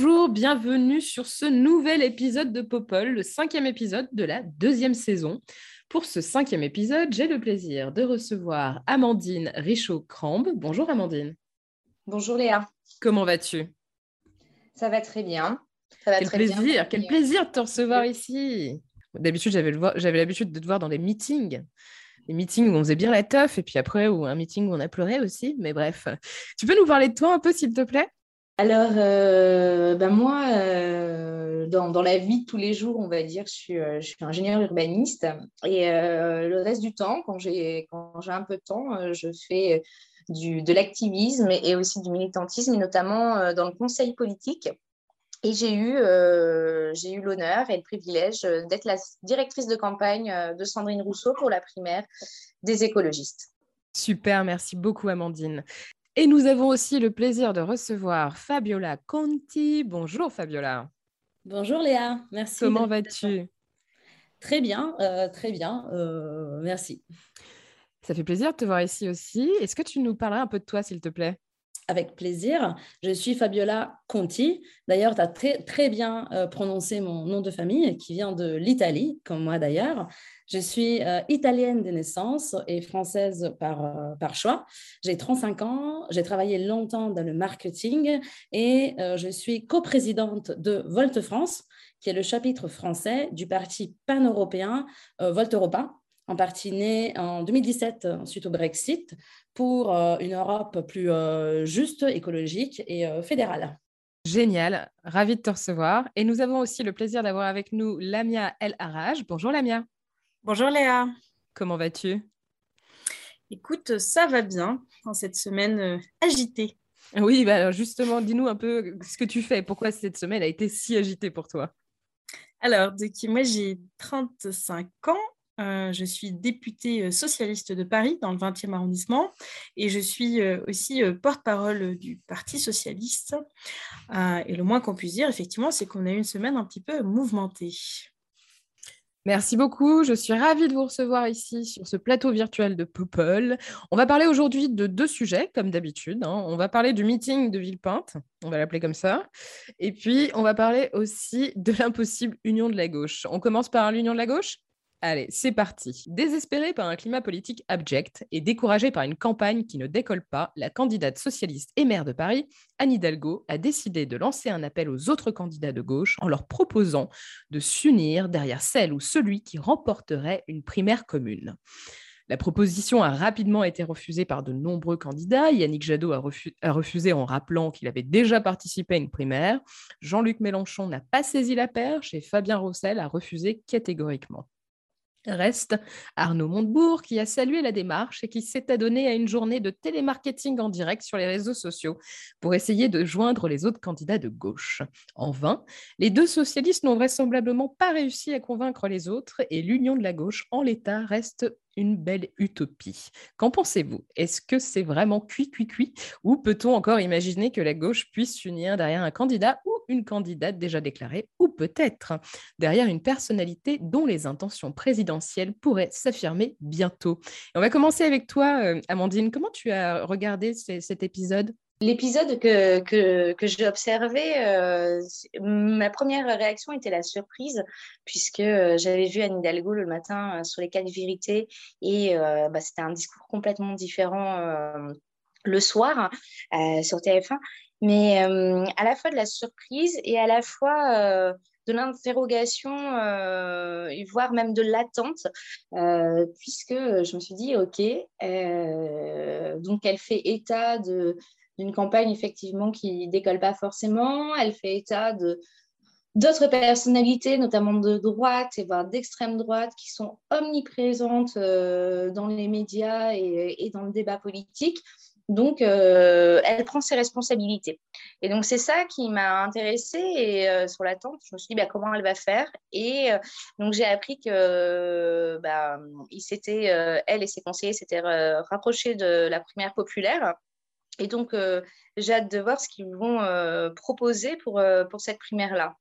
Bonjour, bienvenue sur ce nouvel épisode de Popol, le cinquième épisode de la deuxième saison. Pour ce cinquième épisode, j'ai le plaisir de recevoir Amandine Richaud-Crambe. Bonjour Amandine, Bonjour Léa, comment vas-tu? Ça va très bien. Ça va Quel très bien. plaisir, quel Et, euh, plaisir de te recevoir ici. D'habitude, j'avais l'habitude de te voir dans les meetings. Les meetings où on faisait bien la teuf, et puis après, ou un meeting où on a pleuré aussi. Mais bref, tu peux nous parler de toi un peu, s'il te plaît? Alors, euh, ben moi, euh, dans, dans la vie de tous les jours, on va dire, je suis, euh, je ingénieur urbaniste. Et le reste du temps, quand j'ai un peu de temps, je fais du, de l'activisme et, aussi du militantisme, et notamment dans le conseil politique. Et j'ai eu, eu l'honneur et le privilège d'être la directrice de campagne de Sandrine Rousseau pour la primaire des écologistes. Super, merci beaucoup Amandine. Et nous avons aussi le plaisir de recevoir Fabiola Conti. Bonjour Fabiola, Bonjour Léa, merci. comment vas-tu? Très bien, euh, très bien, euh, merci. Ça fait plaisir de te voir ici aussi. Est-ce que tu nous parlerais un peu de toi, s'il te plaît? Avec plaisir. Je suis Fabiola Conti. D'ailleurs, tu as très, très bien euh, prononcé mon nom de famille, qui vient de l'Italie, comme moi d'ailleurs. Je suis euh, italienne de naissance et française par, euh, par choix. J'ai 35 ans, j'ai travaillé longtemps dans le marketing et je suis coprésidente de Volte France, qui est le chapitre français du parti pan-européen Volte Europa, en partie né en 2017 euh, suite au Brexit, pour euh, une Europe plus euh, juste, écologique et euh, fédérale. Génial, ravi de te recevoir. Et nous avons aussi le plaisir d'avoir avec nous Lamia El Haraj. Bonjour Lamia, Bonjour Léa. comment vas-tu? Écoute, ça va bien dans cette semaine euh, agitée. Oui, bah alors justement, dis-nous un peu ce que tu fais. Pourquoi cette semaine a été si agitée pour toi? Alors, donc, moi j'ai 35 ans. Euh, je suis députée euh, socialiste de Paris dans le 20e arrondissement et je suis euh, aussi porte-parole du Parti socialiste. Et le moins qu'on puisse dire, effectivement, c'est qu'on a eu une semaine un petit peu mouvementée. Merci beaucoup. Je suis ravie de vous recevoir ici sur ce plateau virtuel de Popol. On va parler aujourd'hui de deux sujets, comme d'habitude. hein. On va parler du meeting de Villepinte, on va l'appeler comme ça. Et puis, on va parler aussi de l'impossible union de la gauche. On commence par l'union de la gauche? Allez, c'est parti. Désespérée par un climat politique abject et découragée par une campagne qui ne décolle pas, la candidate socialiste et maire de Paris, Anne Hidalgo, a décidé de lancer un appel aux autres candidats de gauche en leur proposant de s'unir derrière celle ou celui qui remporterait une primaire commune. La proposition a rapidement été refusée par de nombreux candidats. Yannick Jadot a, refu- a refusé en rappelant qu'il avait déjà participé à une primaire. Jean-Luc Mélenchon n'a pas saisi la perche et Fabien Roussel a refusé catégoriquement. Reste Arnaud Montebourg qui a salué la démarche et qui s'est adonné à une journée de télémarketing en direct sur les réseaux sociaux pour essayer de joindre les autres candidats de gauche. En vain, les deux socialistes n'ont vraisemblablement pas réussi à convaincre les autres et l'union de la gauche en l'état reste une belle utopie. Qu'en pensez-vous? Est-ce que c'est vraiment cuit, cuit, cuit? Ou peut-on encore imaginer que la gauche puisse s'unir derrière un candidat ou une candidate déjà déclarée? Ou peut-être derrière une personnalité dont les intentions présidentielles pourraient s'affirmer bientôt? On va commencer avec toi, euh, Amandine. Comment tu as regardé ce- cet épisode? L'épisode que, que, que j'ai observé, euh, ma première réaction était la surprise, puisque euh, j'avais vu Anne Hidalgo le matin euh, sur les quatre vérités, et bah, c'était un discours complètement différent le soir sur TF1, mais à la fois de la surprise et à la fois de l'interrogation, voire même de l'attente, puisque je me suis dit, OK, donc elle fait état de d'une campagne effectivement qui décolle pas forcément. Elle fait état de, d'autres personnalités, notamment de droite et voire d'extrême droite, qui sont omniprésentes dans les médias et, dans le débat politique. Donc, elle prend ses responsabilités. Et donc, c'est ça qui m'a intéressée. Et sur l'attente, je me suis dit, bah, comment elle va faire? Et donc, j'ai appris que bah, elle et ses conseillers s'étaient rapprochés de la primaire populaire. Et donc, j'ai hâte de voir ce qu'ils vont proposer pour, pour cette primaire-là.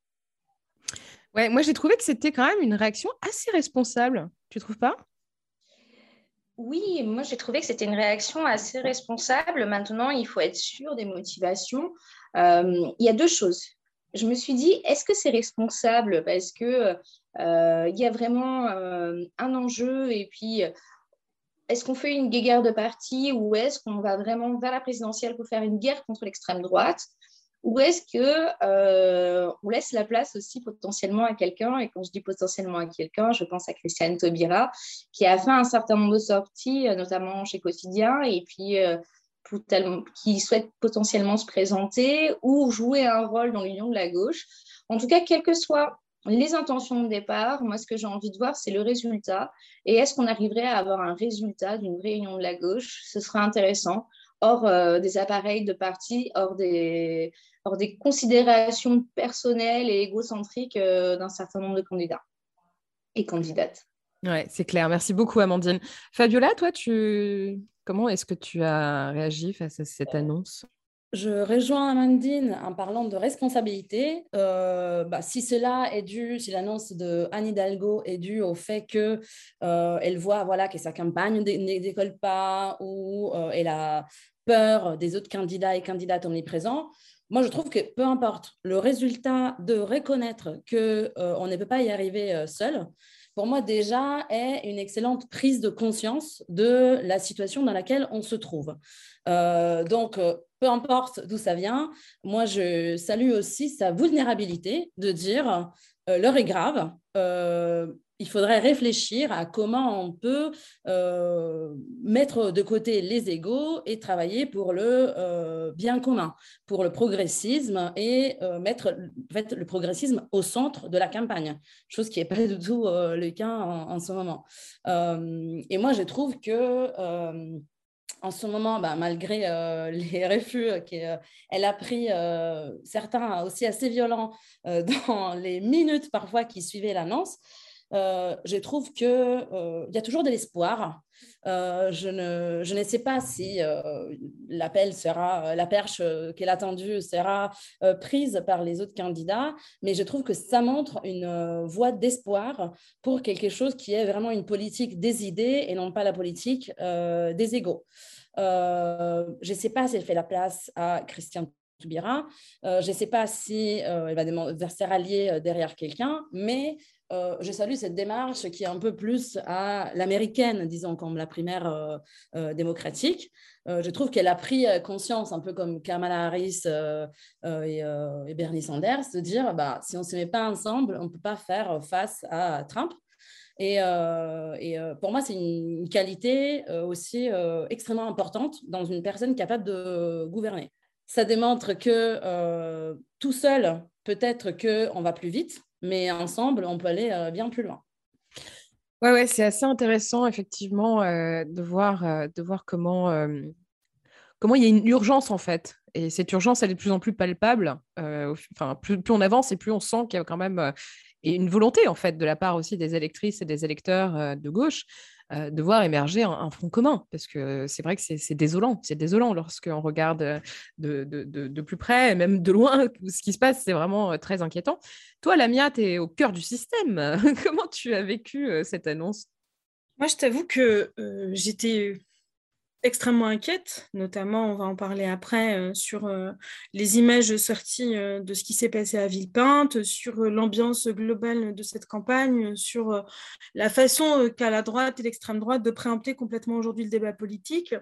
Ouais, moi, j'ai trouvé que c'était quand même une réaction assez responsable. Tu trouves pas? Oui, moi j'ai trouvé que c'était une réaction assez responsable. Maintenant, il faut être sûr des motivations. il y a deux choses. Je me suis dit, est-ce que c'est responsable? Parce que il y a vraiment un enjeu et puis est-ce qu'on fait une guerre de parti ou est-ce qu'on va vraiment vers la présidentielle pour faire une guerre contre l'extrême droite ou est-ce que euh, laisse la place aussi potentiellement à quelqu'un Et quand je dis potentiellement à quelqu'un, je pense à Christiane Taubira, qui a fait un certain nombre de sorties, euh, notamment chez Quotidien, et puis euh, qui souhaite potentiellement se présenter ou jouer un rôle dans l'union de la gauche. En tout cas, quelles que soient les intentions de départ, moi, ce que j'ai envie de voir, c'est le résultat. Et est-ce qu'on arriverait à avoir un résultat d'une réunion de la gauche? Ce serait intéressant hors euh, des appareils de parti, hors des, considérations personnelles et égocentriques euh, d'un certain nombre de candidats et candidates. Ouais, c'est clair. Merci beaucoup, Amandine. Fabiola, toi, tu... comment est-ce que tu as réagi face à cette annonce? Je rejoins Amandine en parlant de responsabilité. Euh, bah, si cela est dû, si l'annonce de Anne Hidalgo est due au fait qu'elle euh, voit voilà, que sa campagne ne décolle pas ou euh, elle a peur des autres candidats et candidates omniprésents, moi, je trouve que peu importe le résultat de reconnaître qu'on ne peut pas y arriver seul, pour moi déjà est une excellente prise de conscience de la situation dans laquelle on se trouve. donc, peu importe d'où ça vient, moi, je salue aussi sa vulnérabilité de dire euh, l'heure est grave. Euh, il faudrait réfléchir à comment on peut euh, mettre de côté les égaux et travailler pour le bien commun, pour le progressisme et mettre fait, le progressisme au centre de la campagne, chose qui n'est pas du tout le cas en, en ce moment. et moi, je trouve que en ce moment, bah, malgré euh, les refus qu'elle euh, a pris, euh, certains aussi assez violents dans les minutes parfois qui suivaient l'annonce, je trouve qu'il y a toujours de l'espoir. je, ne, je ne sais pas si l'appel sera, la perche qu'elle a attendue sera prise par les autres candidats, mais je trouve que ça montre une voie d'espoir pour quelque chose qui est vraiment une politique des idées et non pas la politique des égaux. Euh, je ne sais pas si elle fait la place à Christian Toubira. Euh, je ne sais pas si euh, elle va se rallier derrière quelqu'un, mais je salue cette démarche qui est un peu plus à l'américaine, disons, comme la primaire démocratique. je trouve qu'elle a pris conscience, un peu comme Kamala Harris et, Bernie Sanders, de dire bah, si on ne se met pas ensemble, on ne peut pas faire face à Trump. Et, euh, euh, pour moi, c'est une qualité euh, aussi extrêmement importante dans une personne capable de gouverner. Ça démontre que tout seul, peut-être qu'on va plus vite, mais ensemble, on peut aller bien plus loin. Ouais, ouais, c'est assez intéressant, effectivement, de, voir, de voir comment, comment il y a une urgence, en fait. Et cette urgence, elle est de plus en plus palpable. enfin, plus, plus, on avance et plus on sent qu'il y a quand même une volonté en fait de la part aussi des électrices et des électeurs euh, de gauche euh, de voir émerger un, front commun parce que c'est vrai que c'est désolant, c'est désolant lorsqu'on regarde euh, de, de, de, plus près même de loin ce qui se passe, c'est vraiment très inquiétant. Toi, Lamia, tu es au cœur du système. Comment tu as vécu cette annonce? Moi, je t'avoue que j'étais extrêmement inquiète, notamment, on va en parler après, euh, sur euh, les images sorties euh, de ce qui s'est passé à Villepinte, sur l'ambiance globale de cette campagne, sur la façon qu'a la droite et l'extrême droite de préempter complètement aujourd'hui le débat politique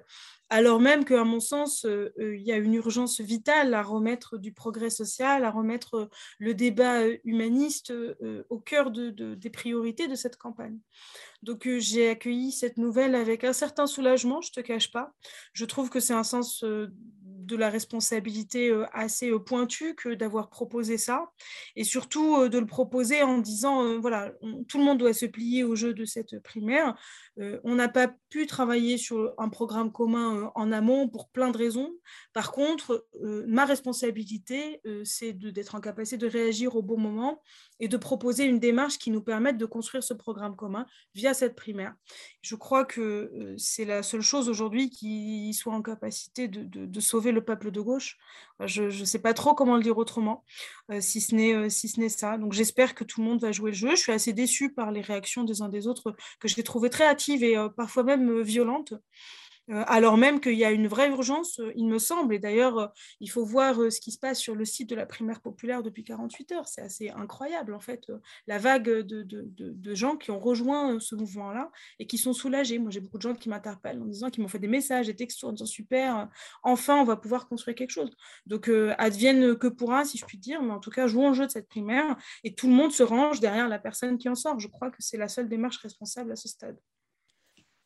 alors même qu'à mon sens, euh, euh, il y a une urgence vitale à remettre du progrès social, à remettre euh, le débat humaniste au cœur des priorités de cette campagne. Donc j'ai accueilli cette nouvelle avec un certain soulagement, je ne te cache pas. Je trouve que c'est un sens de la responsabilité assez pointue que d'avoir proposé ça, et surtout de le proposer en disant, voilà, tout le monde doit se plier au jeu de cette primaire. on n'a pas pu travailler sur un programme commun en amont pour plein de raisons. Par contre, ma responsabilité, c'est d'être en capacité de réagir au bon moment et de proposer une démarche qui nous permette de construire ce programme commun via cette primaire. Je crois que c'est la seule chose aujourd'hui qui soit en capacité de, sauver le peuple de gauche. Je ne sais pas trop comment le dire autrement, si ce n'est si ça. Donc j'espère que tout le monde va jouer le jeu. Je suis assez déçue par les réactions des uns des autres que j'ai trouvées très hâtives et parfois même violentes. Euh, alors même qu'il y a une vraie urgence, euh, il me semble. Et d'ailleurs, euh, il faut voir ce qui se passe sur le site de la primaire populaire depuis 48 heures. C'est assez incroyable, en fait, la vague de, gens qui ont rejoint ce mouvement-là et qui sont soulagés. Moi, j'ai beaucoup de gens qui m'interpellent en disant qu'ils m'ont fait des messages, des textos en disant super, enfin, on va pouvoir construire quelque chose. Donc, advienne que pourra, si je puis dire, mais en tout cas, jouons au jeu de cette primaire et tout le monde se range derrière la personne qui en sort. Je crois que c'est la seule démarche responsable à ce stade.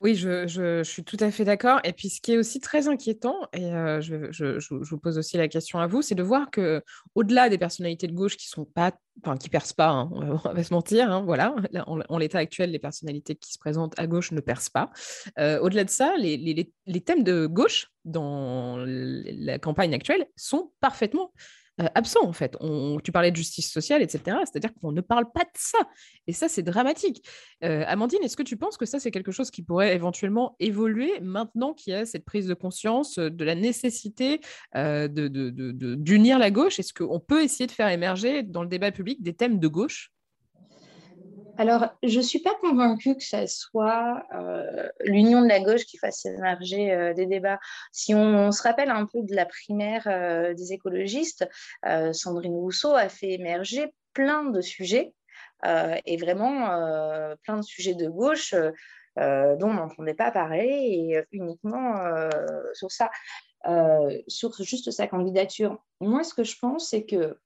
Oui, je, suis tout à fait d'accord. Et puis, ce qui est aussi très inquiétant, et euh, je, vous pose aussi la question à vous, c'est de voir que, au-delà des personnalités de gauche qui sont pas, enfin, qui percent pas, hein, on, va, se mentir, hein, voilà, en, l'état actuel, les personnalités qui se présentent à gauche ne percent pas. Au-delà de ça, les, les, thèmes de gauche dans la campagne actuelle sont parfaitement euh, absent en fait. tu parlais de justice sociale, etc. C'est-à-dire qu'on ne parle pas de ça. Et ça, c'est dramatique. Euh, Amandine, est-ce que tu penses que ça, c'est quelque chose qui pourrait éventuellement évoluer maintenant qu'il y a cette prise de conscience de la nécessité euh, d'unir la gauche? Est-ce qu'on peut essayer de faire émerger dans le débat public des thèmes de gauche? Alors, je ne suis pas convaincue que ce soit euh, l'union de la gauche qui fasse émerger euh, des débats. Si on, se rappelle un peu de la primaire euh, des écologistes, Sandrine Rousseau a fait émerger plein de sujets, et vraiment plein de sujets de gauche dont on n'entendait pas parler, et uniquement sur ça, sur juste sa candidature. Moi, ce que je pense, c'est que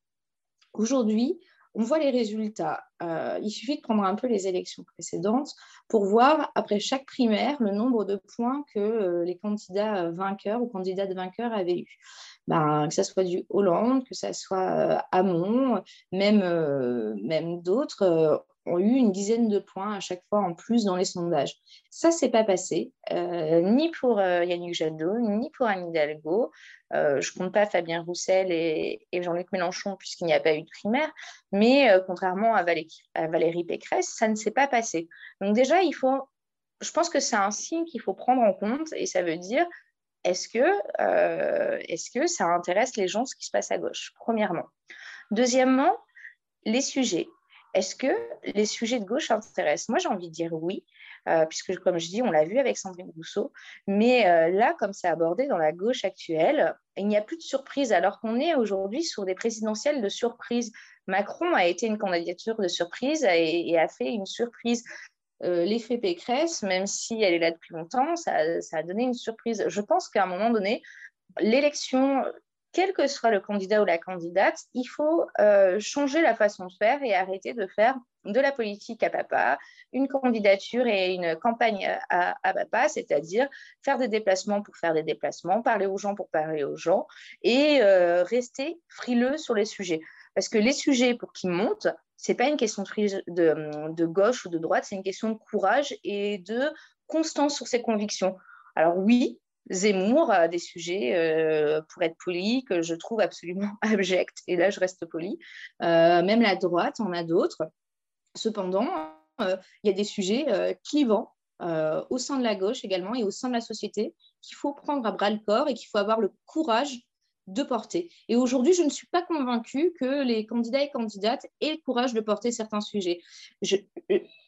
aujourd'hui, on voit les résultats. Euh, il suffit de prendre un peu les élections précédentes pour voir, après chaque primaire, le nombre de points que euh, les candidats vainqueurs ou candidates vainqueurs avaient eu. Ben, que ce soit du Hollande, que ce soit euh, même d'autres, ont eu une dizaine de points à chaque fois en plus dans les sondages. Ça, c'est pas passé, euh, ni pour euh, Yannick Jadot, ni pour Anne Hidalgo. Euh, je compte pas Fabien Roussel et, Jean-Luc Mélenchon puisqu'il n'y a pas eu de primaire, mais contrairement à Valérie, à Valérie, Pécresse, ça ne s'est pas passé. Donc déjà, il faut, je pense que c'est un signe qu'il faut prendre en compte et ça veut dire est-ce que, est-ce que ça intéresse les gens ce qui se passe à gauche, premièrement. Deuxièmement, les sujets. Est-ce que les sujets de gauche intéressent? Moi, j'ai envie de dire oui, euh, puisque, comme je dis, on l'a vu avec Sandrine Rousseau. Mais euh, là, comme c'est abordé dans la gauche actuelle, il n'y a plus de surprise, alors qu'on est aujourd'hui sur des présidentielles de surprise. Macron a été une candidature de surprise et, a fait une surprise. Euh, l'effet Pécresse, même si elle est là depuis longtemps, ça, ça a donné une surprise. Je pense qu'à un moment donné, l'élection quel que soit le candidat ou la candidate, il faut euh, changer la façon de faire et arrêter de faire de la politique à papa, une candidature et une campagne à, papa, c'est-à-dire faire des déplacements pour faire des déplacements, parler aux gens pour parler aux gens et euh, rester frileux sur les sujets. Parce que les sujets pour qu'ils montent, ce n'est pas une question de gauche ou de droite, c'est une question de courage et de constance sur ses convictions. Alors oui, Zemmour a des sujets, euh, pour être poli, que je trouve absolument abjects, et là je reste poli. Euh, même la droite en a d'autres. Cependant, euh, il y a des sujets clivants au sein de la gauche également et au sein de la société qu'il faut prendre à bras le corps et qu'il faut avoir le courage de porter. Et aujourd'hui, je ne suis pas convaincue que les candidats et candidates aient le courage de porter certains sujets. Je,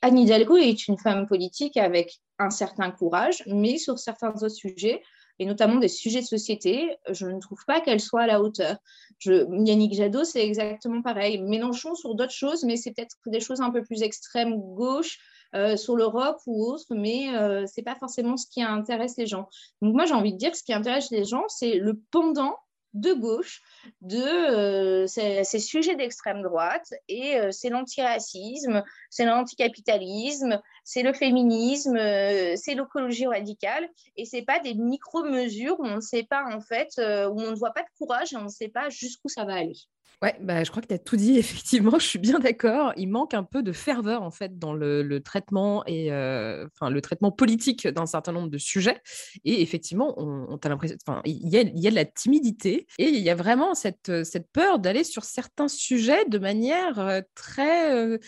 Anne Hidalgo est une femme politique avec un certain courage, mais sur certains autres sujets, et notamment des sujets de société, je ne trouve pas qu'elle soit à la hauteur. Yannick Jadot, c'est exactement pareil. Mélenchon sur d'autres choses, mais c'est peut-être des choses un peu plus extrêmes gauche, euh, sur l'Europe ou autre, mais euh, ce n'est pas forcément ce qui intéresse les gens. Donc moi, j'ai envie de dire que ce qui intéresse les gens, c'est le pendant de gauche de euh, ces, sujets d'extrême droite et euh, c'est l'antiracisme, c'est l'anticapitalisme, c'est le féminisme, euh, c'est l'écologie radicale et c'est pas des micro-mesures où on ne sait pas en fait, où on ne voit pas de courage et on ne sait pas jusqu'où ça va aller. Ouais, bah, je crois que tu as tout dit, effectivement, je suis bien d'accord. Il manque un peu de ferveur, en fait, dans le, traitement et enfin, le traitement politique d'un certain nombre de sujets. Et effectivement, on, a l'impression, il y a, y a, de la timidité et il y a vraiment cette, cette peur d'aller sur certains sujets de manière très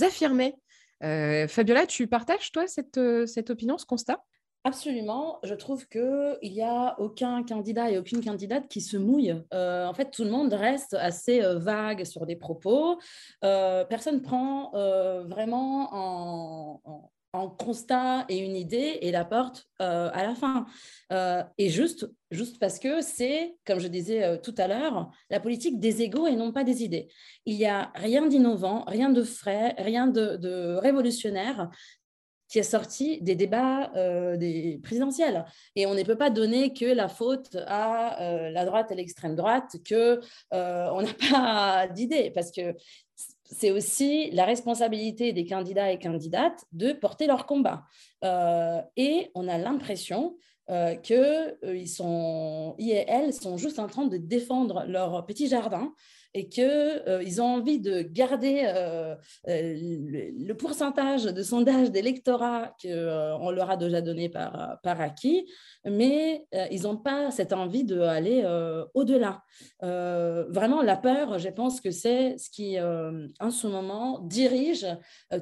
affirmée. Fabiola, tu partages, toi, cette, cette opinion, ce constat? Absolument. Je trouve qu'il n'y a aucun candidat et aucune candidate qui se mouille. Euh, en fait, tout le monde reste assez euh, vague sur des propos. Euh, personne prend vraiment en, en, constat et une idée et la porte à la fin. et juste, juste parce que c'est, comme je disais tout à l'heure, la politique des égaux et non pas des idées. Il n'y a rien d'innovant, rien de frais, rien de révolutionnaire qui est sorti des débats euh, présidentiels. Et on ne peut pas donner que la faute à euh, la droite et l'extrême droite, qu'on euh, on n'a pas d'idée, parce que c'est aussi la responsabilité des candidats et candidates de porter leur combat. et on a l'impression qu'ils sont, ils et elles sont juste en train de défendre leur petit jardin et qu'ils euh, ont envie de garder euh, euh, le, pourcentage de sondage d'électorat qu'on leur a déjà donné par, par acquis, mais ils n'ont pas cette envie d'aller au-delà. vraiment, la peur, je pense que c'est ce qui, en ce moment, dirige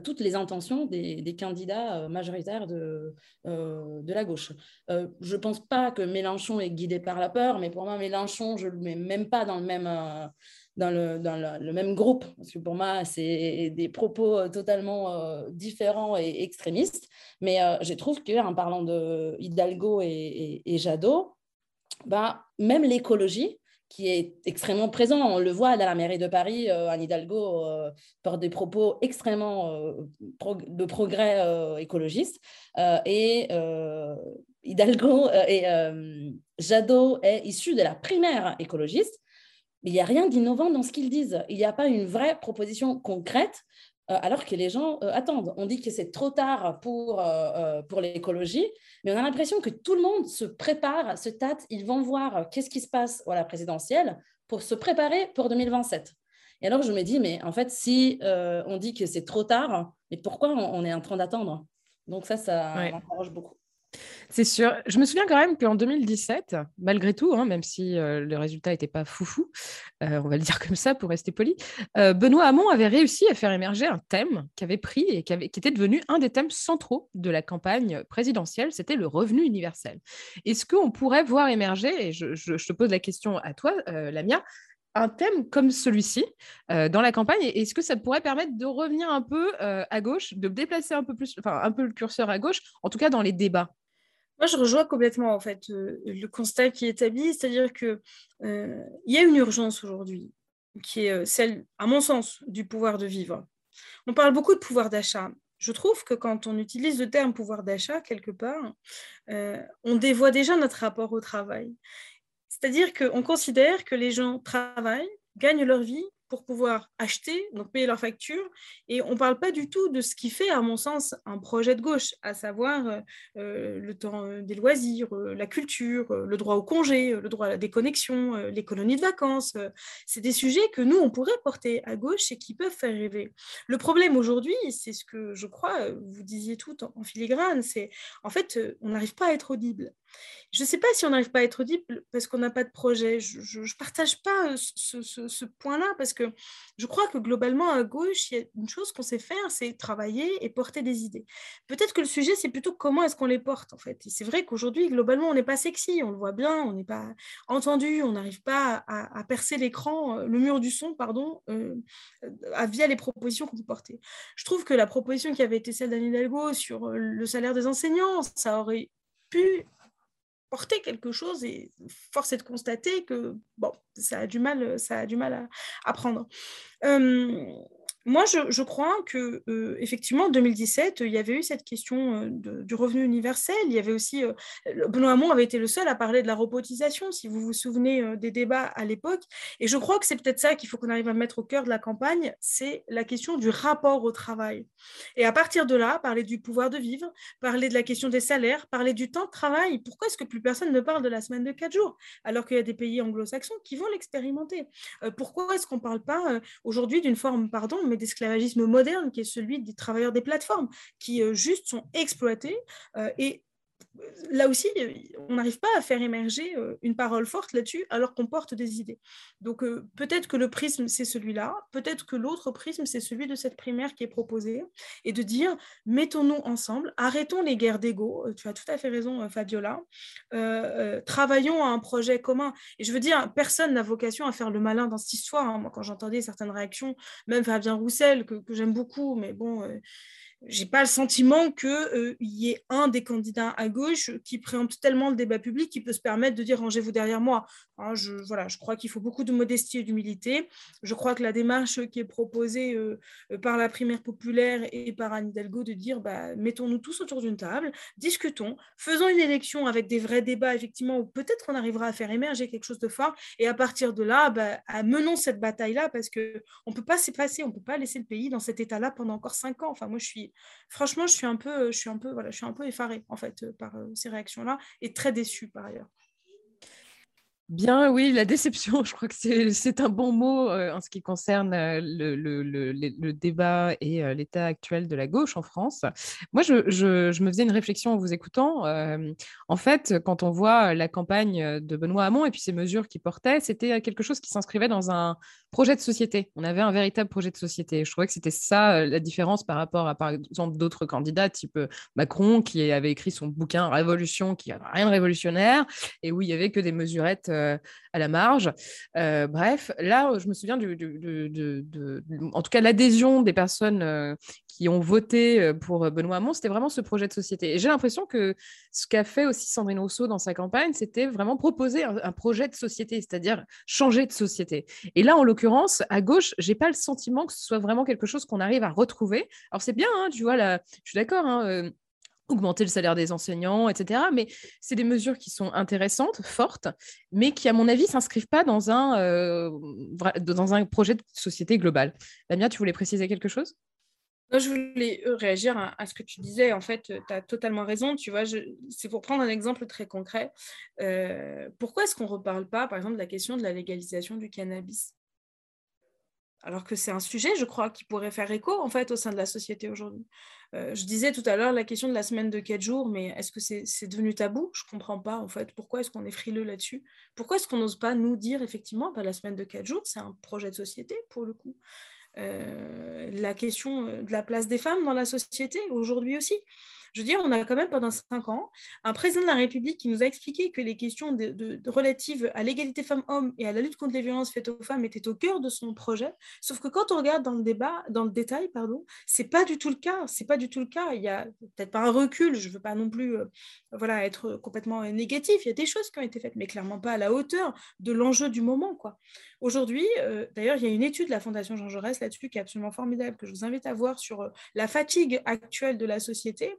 toutes les intentions des, des candidats majoritaires de, de la gauche. je ne pense pas que Mélenchon est guidé par la peur, mais pour moi, Mélenchon, je ne le mets même pas dans le même dans le, même groupe, parce que pour moi, c'est des propos euh, totalement euh, différents et extrémistes. Mais euh, je trouve qu'en parlant de Hidalgo et, Jadot, bah, même l'écologie, qui est extrêmement présent. On le voit dans la mairie de Paris, Anne Hidalgo porte des propos extrêmement de progrès écologiste. et Hidalgo et Jadot est issu de la primaire écologiste il n'y a rien d'innovant dans ce qu'ils disent. Il n'y a pas une vraie proposition concrète euh, alors que les gens euh, attendent. On dit que c'est trop tard pour, euh, pour l'écologie, mais on a l'impression que tout le monde se prépare, se tâte, ils vont voir qu'est-ce qui se passe à la présidentielle pour se préparer pour 2027. Et alors je me dis, mais en fait, si on dit que c'est trop tard, mais pourquoi on, est en train d'attendre? Donc ça, ça m'interroge beaucoup. C'est sûr. Je me souviens quand même qu'en 2017, malgré tout, hein, même si euh, le résultat n'était pas foufou, euh, on va le dire comme ça pour rester poli, euh, Benoît Hamon avait réussi à faire émerger un thème qui avait pris et qui, avait, était devenu un des thèmes centraux de la campagne présidentielle, c'était le revenu universel. Est-ce qu'on pourrait voir émerger, et je, te pose la question à toi, Lamia, un thème comme celui-ci dans la campagne? Est-ce que ça pourrait permettre de revenir un peu à gauche, de déplacer un peu plus, enfin un peu le curseur à gauche, en tout cas dans les débats? Moi, je rejoins complètement en fait euh, le constat qui est établi, c'est-à-dire que euh, y a une urgence aujourd'hui, qui est euh, celle, à mon sens, du pouvoir de vivre. On parle beaucoup de pouvoir d'achat. Je trouve que quand on utilise le terme pouvoir d'achat quelque part, on dévoie déjà notre rapport au travail. C'est-à-dire qu'on considère que les gens travaillent, gagnent leur vie pour pouvoir acheter, donc payer leurs factures. Et on ne parle pas du tout de ce qui fait, à mon sens, un projet de gauche, à savoir euh, euh, le temps euh, des loisirs, la culture, le droit au congé, le droit à la déconnexion, les colonies de vacances. c'est des sujets que nous, on pourrait porter à gauche et qui peuvent faire rêver. Le problème aujourd'hui, c'est ce que je crois, vous disiez tout en, filigrane, c'est en fait, on n'arrive pas à être audible. Je ne sais pas si on n'arrive pas à être audible parce qu'on n'a pas de projet. Je ne partage pas ce, ce point-là parce que je crois que globalement, à gauche, il y a une chose qu'on sait faire, c'est travailler et porter des idées. Peut-être que le sujet, c'est plutôt comment est-ce qu'on les porte, en fait. C'est vrai qu'aujourd'hui, globalement, on n'est pas sexy, on le voit bien, on n'est pas entendu, on n'arrive pas à, percer l'écran, euh, le mur du son, pardon, euh, via les propositions qu'on peut porter. Je trouve que la proposition qui avait été celle d'Anne Hidalgo sur euh, le salaire des enseignants, ça aurait pu porter quelque chose et force est de constater que bon, ça a du mal, ça a du mal à, prendre. Moi, je, crois que euh, effectivement, en 2017, il y avait eu cette question euh, du revenu universel. Il y avait aussi euh, Benoît Hamon avait été le seul à parler de la robotisation, si vous vous souvenez des débats à l'époque. Et je crois que c'est peut-être ça qu'il faut qu'on arrive à mettre au cœur de la campagne, c'est la question du rapport au travail. Et à partir de là, parler du pouvoir de vivre, parler de la question des salaires, parler du temps de travail. Pourquoi est-ce que plus personne ne parle de la semaine de quatre jours alors qu'il y a des pays anglo-saxons qui vont l'expérimenter? Pourquoi est-ce qu'on ne parle pas aujourd'hui d'une forme, pardon, mais d'esclavagisme moderne, qui est celui des travailleurs des plateformes, qui euh, juste sont exploités euh, et là aussi, on n'arrive pas à faire émerger euh, une parole forte là-dessus alors qu'on porte des idées. Donc euh, peut-être que le prisme, c'est celui-là, peut-être que l'autre prisme, c'est celui de cette primaire qui est proposée, et de dire, mettons-nous ensemble, arrêtons les guerres d'ego, euh, tu as tout à fait raison Fabiola, travaillons à un projet commun. Et je veux dire, personne n'a vocation à faire le malin dans cette histoire. Hein. Moi, quand j'entendais certaines réactions, même Fabien Roussel, que, que j'aime beaucoup, mais bon j'ai pas le sentiment qu'il euh, y ait un des candidats à gauche qui préempte tellement le débat public qui peut se permettre de dire rangez-vous derrière moi. Hein, je, voilà, je crois qu'il faut beaucoup de modestie et d'humilité. Je crois que la démarche qui est proposée euh, euh, par la primaire populaire et par Anne Hidalgo de dire bah, mettons-nous tous autour d'une table, discutons, faisons une élection avec des vrais débats, effectivement, où peut-être on arrivera à faire émerger quelque chose de fort. Et à partir de là, bah, menons cette bataille-là parce qu'on ne peut pas s'effacer, on ne peut pas laisser le pays dans cet état-là pendant encore cinq ans. Enfin, moi, je suis franchement, je suis un peu, je suis un peu, voilà, je suis un peu effarée en fait euh, par euh, ces réactions-là et très déçue par ailleurs. Bien, oui, la déception, je crois que c'est un bon mot euh, en ce qui concerne euh, le, débat et euh, l'état actuel de la gauche en France. Moi, je, je, me faisais une réflexion en vous écoutant. en fait, quand on voit la campagne de Benoît Hamon et puis ces mesures qu'il portait, c'était quelque chose qui s'inscrivait dans un projet de société. On avait un véritable projet de société. Je trouvais que c'était ça la différence par rapport à, par exemple, d'autres candidats, type Macron, qui avait écrit son bouquin Révolution, qui n'avait rien de révolutionnaire, et où il y avait que des mesurettes euh, à la marge. Euh, bref, là, je me souviens de, en tout cas, l'adhésion des personnes euh, qui ont voté pour Benoît Hamon, c'était vraiment ce projet de société. Et j'ai l'impression que ce qu'a fait aussi Sandrine Rousseau dans sa campagne, c'était vraiment proposer un, projet de société, c'est-à-dire changer de société. Et là, en l'occurrence, à gauche, j'ai pas le sentiment que ce soit vraiment quelque chose qu'on arrive à retrouver. Alors c'est bien, hein, tu vois, là, je suis d'accord. Hein, augmenter le salaire des enseignants, etc. Mais c'est des mesures qui sont intéressantes, fortes, mais qui, à mon avis, ne s'inscrivent pas dans un, euh, dans un projet de société globale. Damien, tu voulais préciser quelque chose? Je voulais euh, réagir à, ce que tu disais. En fait, tu as totalement raison. Tu vois, c'est pour prendre un exemple très concret. Euh, pourquoi est-ce qu'on ne reparle pas, par exemple, de la question de la légalisation du cannabis? Alors que c'est un sujet, je crois, qui pourrait faire écho en fait au sein de la société aujourd'hui. Euh, je disais tout à l'heure la question de la semaine de quatre jours, mais est-ce que c'est devenu tabou? Je ne comprends pas en fait. Pourquoi est-ce qu'on est frileux là-dessus? Pourquoi est-ce qu'on n'ose pas nous dire effectivement bah, la semaine de quatre jours, c'est un projet de société pour le coup? Euh, La question euh, de la place des femmes dans la société aujourd'hui aussi. Je veux dire, on a quand même pendant cinq ans un président de la République qui nous a expliqué que les questions relatives à l'égalité femmes-hommes et à la lutte contre les violences faites aux femmes étaient au cœur de son projet. Sauf que quand on regarde dans le débat, dans le détail, pardon, c'est pas du tout le cas. C'est pas du tout le cas. Il y a peut-être pas un recul. Je veux pas non plus, euh, voilà, être complètement négatif. Il y a des choses qui ont été faites, mais clairement pas à la hauteur de l'enjeu du moment, quoi. Aujourd'hui, euh, d'ailleurs, il y a une étude de la Fondation Jean Jaurès là-dessus qui est absolument formidable, que je vous invite à voir sur euh, la fatigue actuelle de la société.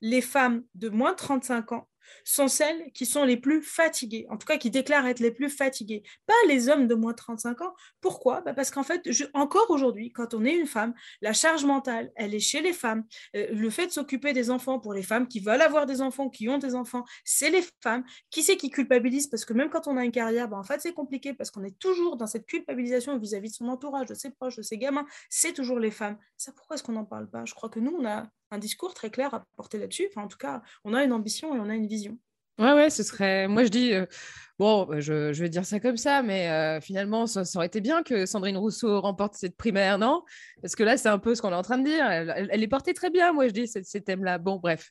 Les femmes de moins de 35 ans sont celles qui sont les plus fatiguées, en tout cas qui déclarent être les plus fatiguées, pas les hommes de moins de 35 ans. Pourquoi? Bah, Parce qu'en fait, encore aujourd'hui, quand on est une femme, la charge mentale, elle est chez les femmes. Euh, le fait de s'occuper des enfants pour les femmes qui veulent avoir des enfants, qui ont des enfants, c'est les femmes. Qui c'est qui culpabilise? Parce que même quand on a une carrière, bah, en fait, c'est compliqué parce qu'on est toujours dans cette culpabilisation vis-à-vis de son entourage, de ses proches, de ses gamins. C'est toujours les femmes. Ça, pourquoi est-ce qu'on n'en parle pas? Je crois que nous, on a un discours très clair à porter là-dessus. Enfin, en tout cas, on a une ambition et on a une vision. Ouais, ouais, ce serait. Moi, je dis, euh, bon, bah, je, je, vais dire ça comme ça, mais euh, finalement, ça, aurait été bien que Sandrine Rousseau remporte cette primaire, non? Parce que là, c'est un peu ce qu'on est en train de dire. Elle, est portée très bien, moi, je dis, ces, ces thèmes-là. Bon, bref,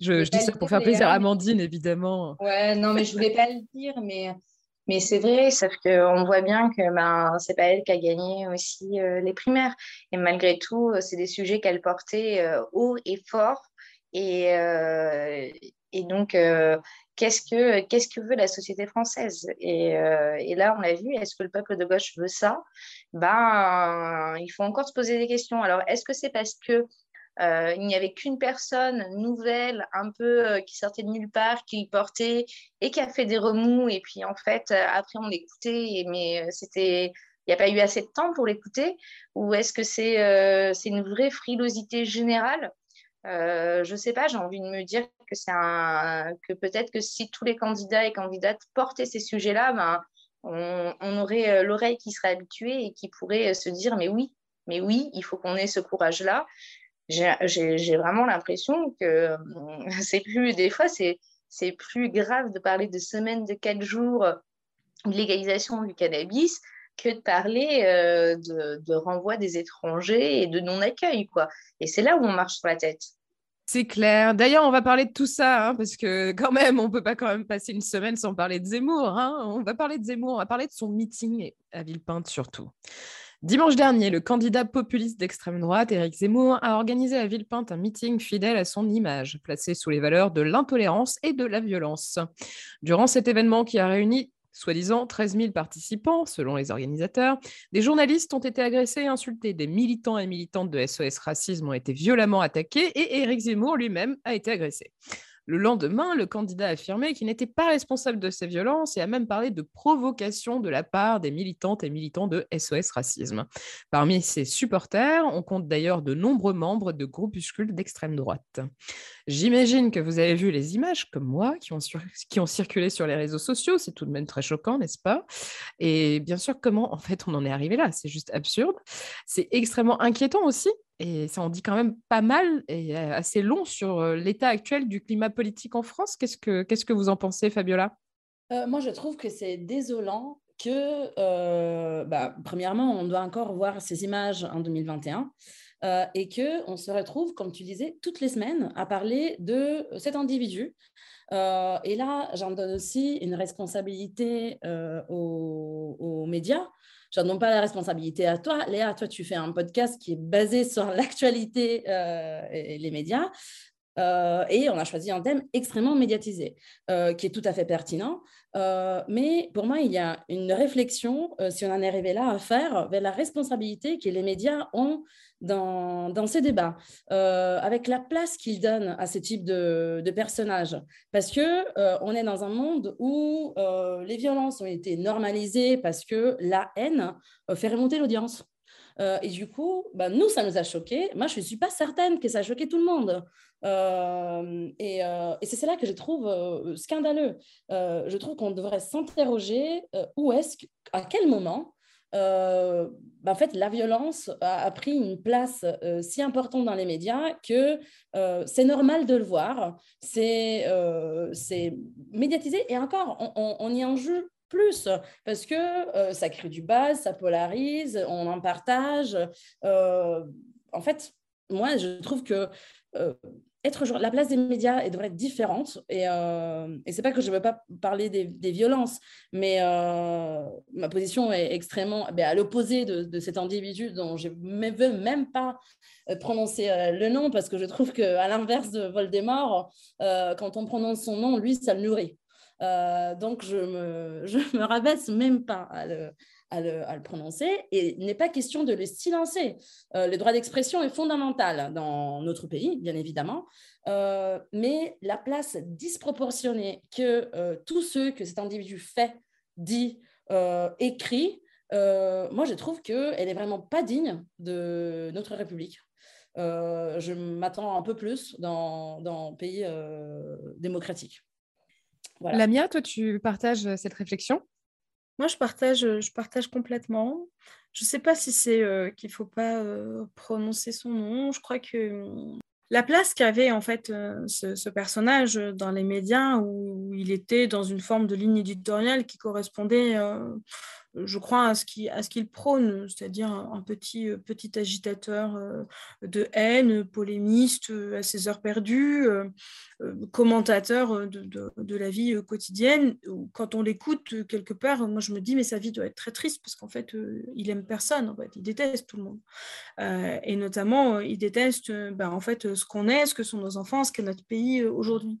je, je dis ça pour faire plaisir à Amandine, évidemment. Ouais, non, mais je voulais pas le dire, mais mais c'est vrai, sauf qu'on voit bien que ben, c'est pas elle qui a gagné aussi euh, les primaires. Et malgré tout, euh, c'est des sujets qu'elle portait euh, haut et fort. Et, et donc, qu'est-ce que, qu'est-ce que veut la société française? Et, et, là, on l'a vu, est-ce que le peuple de gauche veut ça? Ben, Il faut encore se poser des questions. Alors, est-ce que c'est parce que euh, il n'y avait qu'une personne nouvelle, un peu euh, qui sortait de nulle part, qui portait et qui a fait des remous. Et puis en fait, euh, après on l'écoutait, mais c'était, il n'y a pas eu assez de temps pour l'écouter. Ou est-ce que c'est une vraie frilosité générale? Je ne sais pas. J'ai envie de me dire que un, que peut-être que si tous les candidats et candidates portaient ces sujets-là, ben, on, on aurait l'oreille qui serait habituée et qui pourrait se dire mais oui, mais oui, il faut qu'on ait ce courage-là j'ai vraiment l'impression que c'est plus, des fois, c'est plus grave de parler de semaines de quatre jours de légalisation du cannabis que de parler euh, de, de, renvoi des étrangers et de non-accueil, quoi. Et c'est là où on marche sur la tête. C'est clair. D'ailleurs, on va parler de tout ça, hein, parce que quand même, on peut pas quand même passer une semaine sans parler de Zemmour. Hein. On va parler de Zemmour, on va parler de son meeting à Villepinte surtout. Dimanche dernier, le candidat populiste d'extrême droite, Éric Zemmour, a organisé à Villepinte un meeting fidèle à son image, placé sous les valeurs de l'intolérance et de la violence. Durant cet événement qui a réuni soi-disant 13 000 participants, selon les organisateurs, des journalistes ont été agressés et insultés, des militants et militantes de SOS Racisme ont été violemment attaqués et Éric Zemmour lui-même a été agressé. Le lendemain, le candidat a affirmé qu'il n'était pas responsable de ces violences et a même parlé de provocation de la part des militantes et militants de SOS Racisme. Parmi ses supporters, on compte d'ailleurs de nombreux membres de groupuscules d'extrême droite. J'imagine que vous avez vu les images, comme moi, qui ont, qui ont circulé sur les réseaux sociaux. C'est tout de même très choquant, n'est-ce pas? Et bien sûr, comment en fait on en est arrivé là? C'est juste absurde. C'est extrêmement inquiétant aussi et ça en dit quand même pas mal et euh, assez long sur euh, l'état actuel du climat politique en France. Qu'est-ce que, que vous en pensez, Fabiola? Euh, Moi, je trouve que c'est désolant que, bah, premièrement, on doit encore voir ces images en 2021 et qu'on se retrouve, comme tu disais, toutes les semaines à parler de cet individu. et là, j'en donne aussi une responsabilité aux, médias je ne donne pas la responsabilité à toi. Léa, toi, tu fais un podcast qui est basé sur l'actualité euh, et les médias. Euh, et on a choisi un thème extrêmement médiatisé, euh, qui est tout à fait pertinent. mais pour moi, il y a une réflexion, si on en est arrivé là, à faire vers la responsabilité que les médias ont dans, ces débats, euh, avec la place qu'ils donnent à ce type de, personnages. Parce que euh, on est dans un monde où euh, les violences ont été normalisées parce que la haine fait remonter l'audience. Et du coup, bah, nous, ça nous a choqués. Moi, je ne suis pas certaine que ça a choqué tout le monde. et, et c'est là que je trouve scandaleux. je trouve qu'on devrait s'interroger où est-ce, à quel moment euh, bah, en fait, la violence a, pris une place euh, si importante dans les médias que euh, c'est normal de le voir, c'est médiatisé et encore, on, y en joue plus parce que ça crée du buzz, ça polarise, on en partage. en fait, moi, je trouve que être la place des médias elle devrait être différente. Et, euh, et c'est pas que je veux pas parler des, violences, mais euh, ma position est extrêmement ben, à l'opposé de, cet individu dont je ne veux même pas euh, prononcer euh, le nom parce que je trouve qu'à l'inverse de Voldemort, quand on prononce son nom, lui, ça le nourrit. Donc je me, je me rabaisse même pas à le, à le, prononcer et il n'est pas question de le silencer. Euh, le droit d'expression est fondamental dans notre pays, bien évidemment, euh, mais la place disproportionnée que euh, tous ceux que cet individu fait, dit, écrit, moi je trouve qu'elle n'est vraiment pas digne de notre République. je m'attends un peu plus dans, dans pays démocratique. Voilà. Lamia, toi, tu partages cette réflexion? Moi, je partage, euh, je partage complètement. Je ne sais pas si c'est euh, qu'il ne faut pas euh, prononcer son nom. Je crois que hum, la place qu'avait en fait ce, personnage dans les médias, où il était dans une forme de ligne éditoriale qui correspondait je crois, à ce qu'il prône, c'est-à-dire un, petit, euh, petit agitateur euh, de haine, polémiste euh, à ses heures perdues, commentateur de, la vie quotidienne. Quand on l'écoute quelque part, moi je me dis, mais sa vie doit être très triste parce qu'en fait, il aime personne, en fait, il déteste tout le monde. et notamment, il déteste ben, en fait, ce qu'on est, ce que sont nos enfants, ce qu'est notre pays aujourd'hui.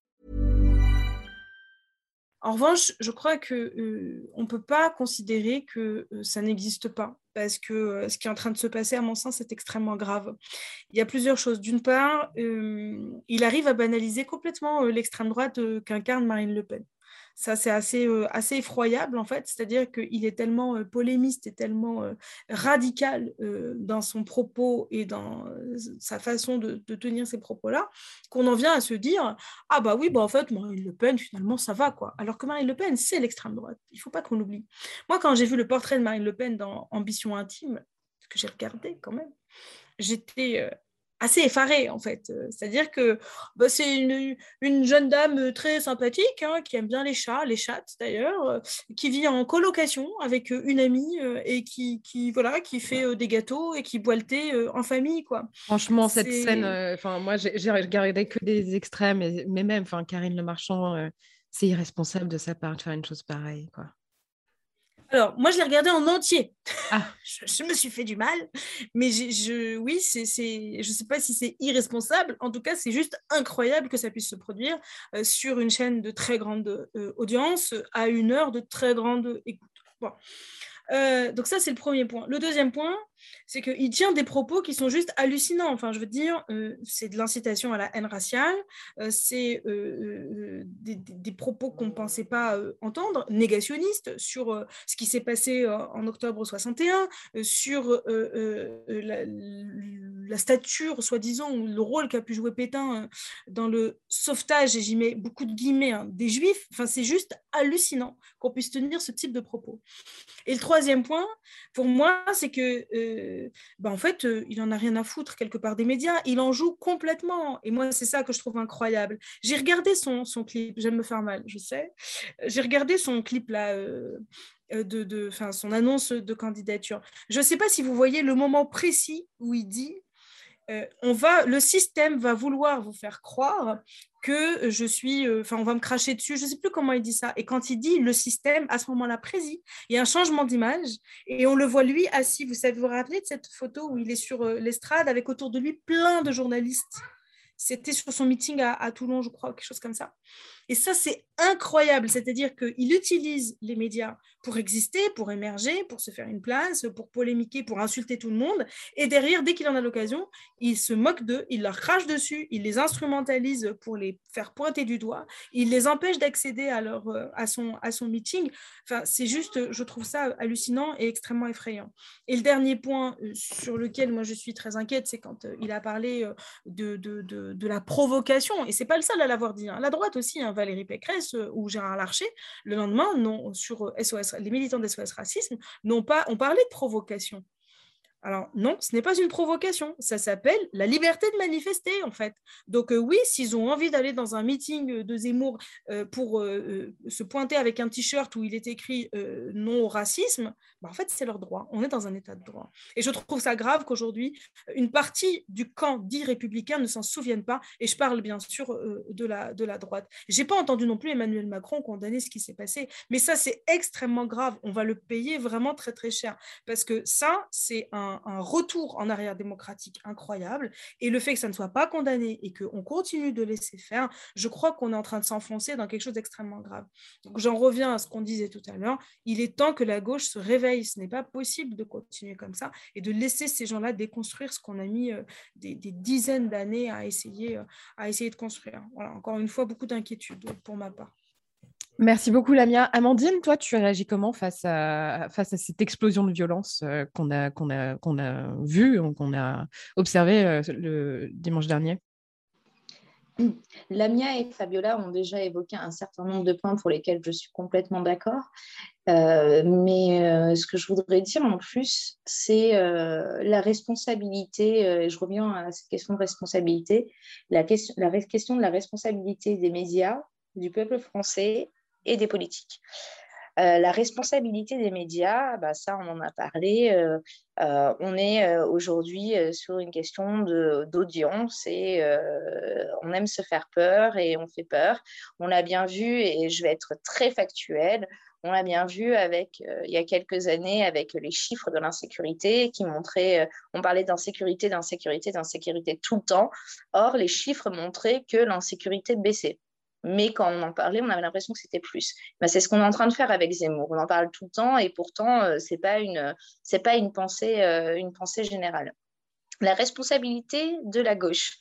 En revanche, je crois que euh, on peut pas considérer que euh, ça n'existe pas parce que euh, ce qui est en train de se passer, à mon sens, c'est extrêmement grave. Il y a plusieurs choses. D'une part, il arrive à banaliser complètement l'extrême droite qu'incarne Marine Le Pen. Ça, c'est assez, euh, assez effroyable, en fait. C'est-à-dire qu'il est tellement euh, polémiste et tellement euh, radical dans son propos et dans sa façon de, tenir ces propos-là, qu'on en vient à se dire Ah, bah oui, bah en fait, Marine Le Pen, finalement, ça va, quoi. Alors que Marine Le Pen, c'est l'extrême droite. Il ne faut pas qu'on l'oublie. Moi, quand j'ai vu le portrait de Marine Le Pen dans Ambition intime, que j'ai regardé quand même, j'étais assez effarée en fait. Euh, C'est-à-dire que bah, c'est une, une jeune dame très sympathique hein, qui aime bien les chats, les chattes d'ailleurs, euh, qui vit en colocation avec euh, une amie euh, et qui, qui, voilà, qui fait euh, des gâteaux et qui boit le thé euh, en famille. Quoi. Franchement, cette scène, euh, enfin moi, j'ai regardé que des extrêmes, mais, mais même, enfin, Karine Le Marchand, euh, c'est irresponsable de sa part de faire une chose pareille, quoi. Alors, moi, je l'ai regardé en entier. Ah. je, je me suis fait du mal, mais je, oui, c'est, c'est, je ne sais pas si c'est irresponsable. En tout cas, c'est juste incroyable que ça puisse se produire euh, sur une chaîne de très grande euh, audience à une heure de très grande écoute. Bon. Euh, donc ça, c'est le premier point. Le deuxième point, c'est qu'il tient des propos qui sont juste hallucinants. Enfin, je veux dire, euh, c'est de l'incitation à la haine raciale, euh, c'est euh, des, propos qu'on ne pensait pas entendre, négationnistes sur ce qui s'est passé en octobre 61, euh, sur la, stature, soi-disant, ou le rôle qu'a pu jouer Pétain dans le sauvetage, et j'y mets beaucoup de guillemets, hein, des juifs. Enfin, c'est juste hallucinant qu'on puisse tenir ce type de propos. Et le troisième point, pour moi, c'est que, euh, bah, en fait, euh, il en a rien à foutre quelque part des médias. Il en joue complètement. Et moi, c'est ça que je trouve incroyable. J'ai regardé son, son clip. J'aime me faire mal, je sais. J'ai regardé son clip là. euh, euh, de, de, son annonce de candidature. Je ne sais pas si vous voyez le moment précis où il dit euh, on va, le système va vouloir vous faire croire que je suis, euh, enfin, on va me cracher dessus. Je ne sais plus comment il dit ça. Et quand il dit le système, à ce moment-là précis, il y a un changement d'image et on le voit lui assis. Vous savez, vous vous rappelez de cette photo où il est sur euh, l'estrade avec autour de lui plein de journalistes? C'était sur son meeting à, à Toulon, je crois, quelque chose comme ça. Et ça, c'est incroyable. C'est-à-dire qu'il utilise les médias pour exister, pour émerger, pour se faire une place, pour polémiquer, pour insulter tout le monde. Et derrière, dès qu'il en a l'occasion, il se moque d'eux, il leur crache dessus, il les instrumentalise pour les faire pointer du doigt, il les empêche d'accéder à, leur, euh, à, son, à son meeting. Enfin, c'est juste, je trouve ça hallucinant et extrêmement effrayant. Et le dernier point euh, sur lequel moi je suis très inquiète, c'est quand euh, il a parlé de, de, de, de la provocation. Et c'est pas le seul à l'avoir dit. hein. La droite aussi, hein, Valérie Pécresse euh, ou Gérard Larcher, le lendemain, non, sur euh, SOS, les militants d'SOS Racisme n'ont pas, ont parlé de provocation. Alors non, ce n'est pas une provocation, ça s'appelle la liberté de manifester en fait. Donc euh, oui, s'ils ont envie d'aller dans un meeting de Zemmour euh, pour euh, euh, se pointer avec un t-shirt où il est écrit euh, non au racisme, bah, en fait c'est leur droit. On est dans un état de droit. Et je trouve ça grave qu'aujourd'hui une partie du camp dit républicain ne s'en souvienne pas. Et je parle bien sûr euh, de la de la droite. Pas entendu non plus Emmanuel Macron condamner ce qui s'est passé, mais ça c'est extrêmement grave. On va le payer vraiment très très cher parce que ça c'est un un, retour en arrière démocratique incroyable. Et le fait que ça ne soit pas condamné et qu'on continue de laisser faire, je crois qu'on est en train de s'enfoncer dans quelque chose d'extrêmement grave. Donc j'en reviens à ce qu'on disait tout à l'heure. Il est temps que la gauche se réveille. Ce n'est pas possible de continuer comme ça et de laisser ces gens-là déconstruire ce qu'on a mis euh, des, dizaines d'années à essayer, euh, à essayer de construire. Voilà, encore une fois, beaucoup d'inquiétude pour ma part. Merci beaucoup, Lamia. Amandine, toi, tu réagis comment face à, cette explosion de violence euh, qu'on a, qu'on a, vue, qu'on a observée euh, le dimanche dernier? Lamia et Fabiola ont déjà évoqué un certain nombre de points pour lesquels je suis complètement d'accord. Euh, mais ce que je voudrais dire en plus, c'est la responsabilité, et je reviens à cette question de responsabilité, la question de la responsabilité des médias, du peuple français et des politiques. Euh, la responsabilité des médias, bah, ça, on en a parlé. Euh, euh, on est aujourd'hui sur une question d'audience et on aime se faire peur et on fait peur. On l'a bien vu, et je vais être très factuelle, on l'a bien vu avec, il y a quelques années avec les chiffres de l'insécurité qui montraient, on parlait d'insécurité, d'insécurité, d'insécurité tout le temps. Or, les chiffres montraient que l'insécurité baissait mais quand on en parlait, on avait l'impression que c'était plus. Ben, c'est ce qu'on est en train de faire avec Zemmour. On en parle tout le temps et pourtant, euh, ce n'est pas, une, pas une, pensée, euh, une pensée générale. La responsabilité de la gauche.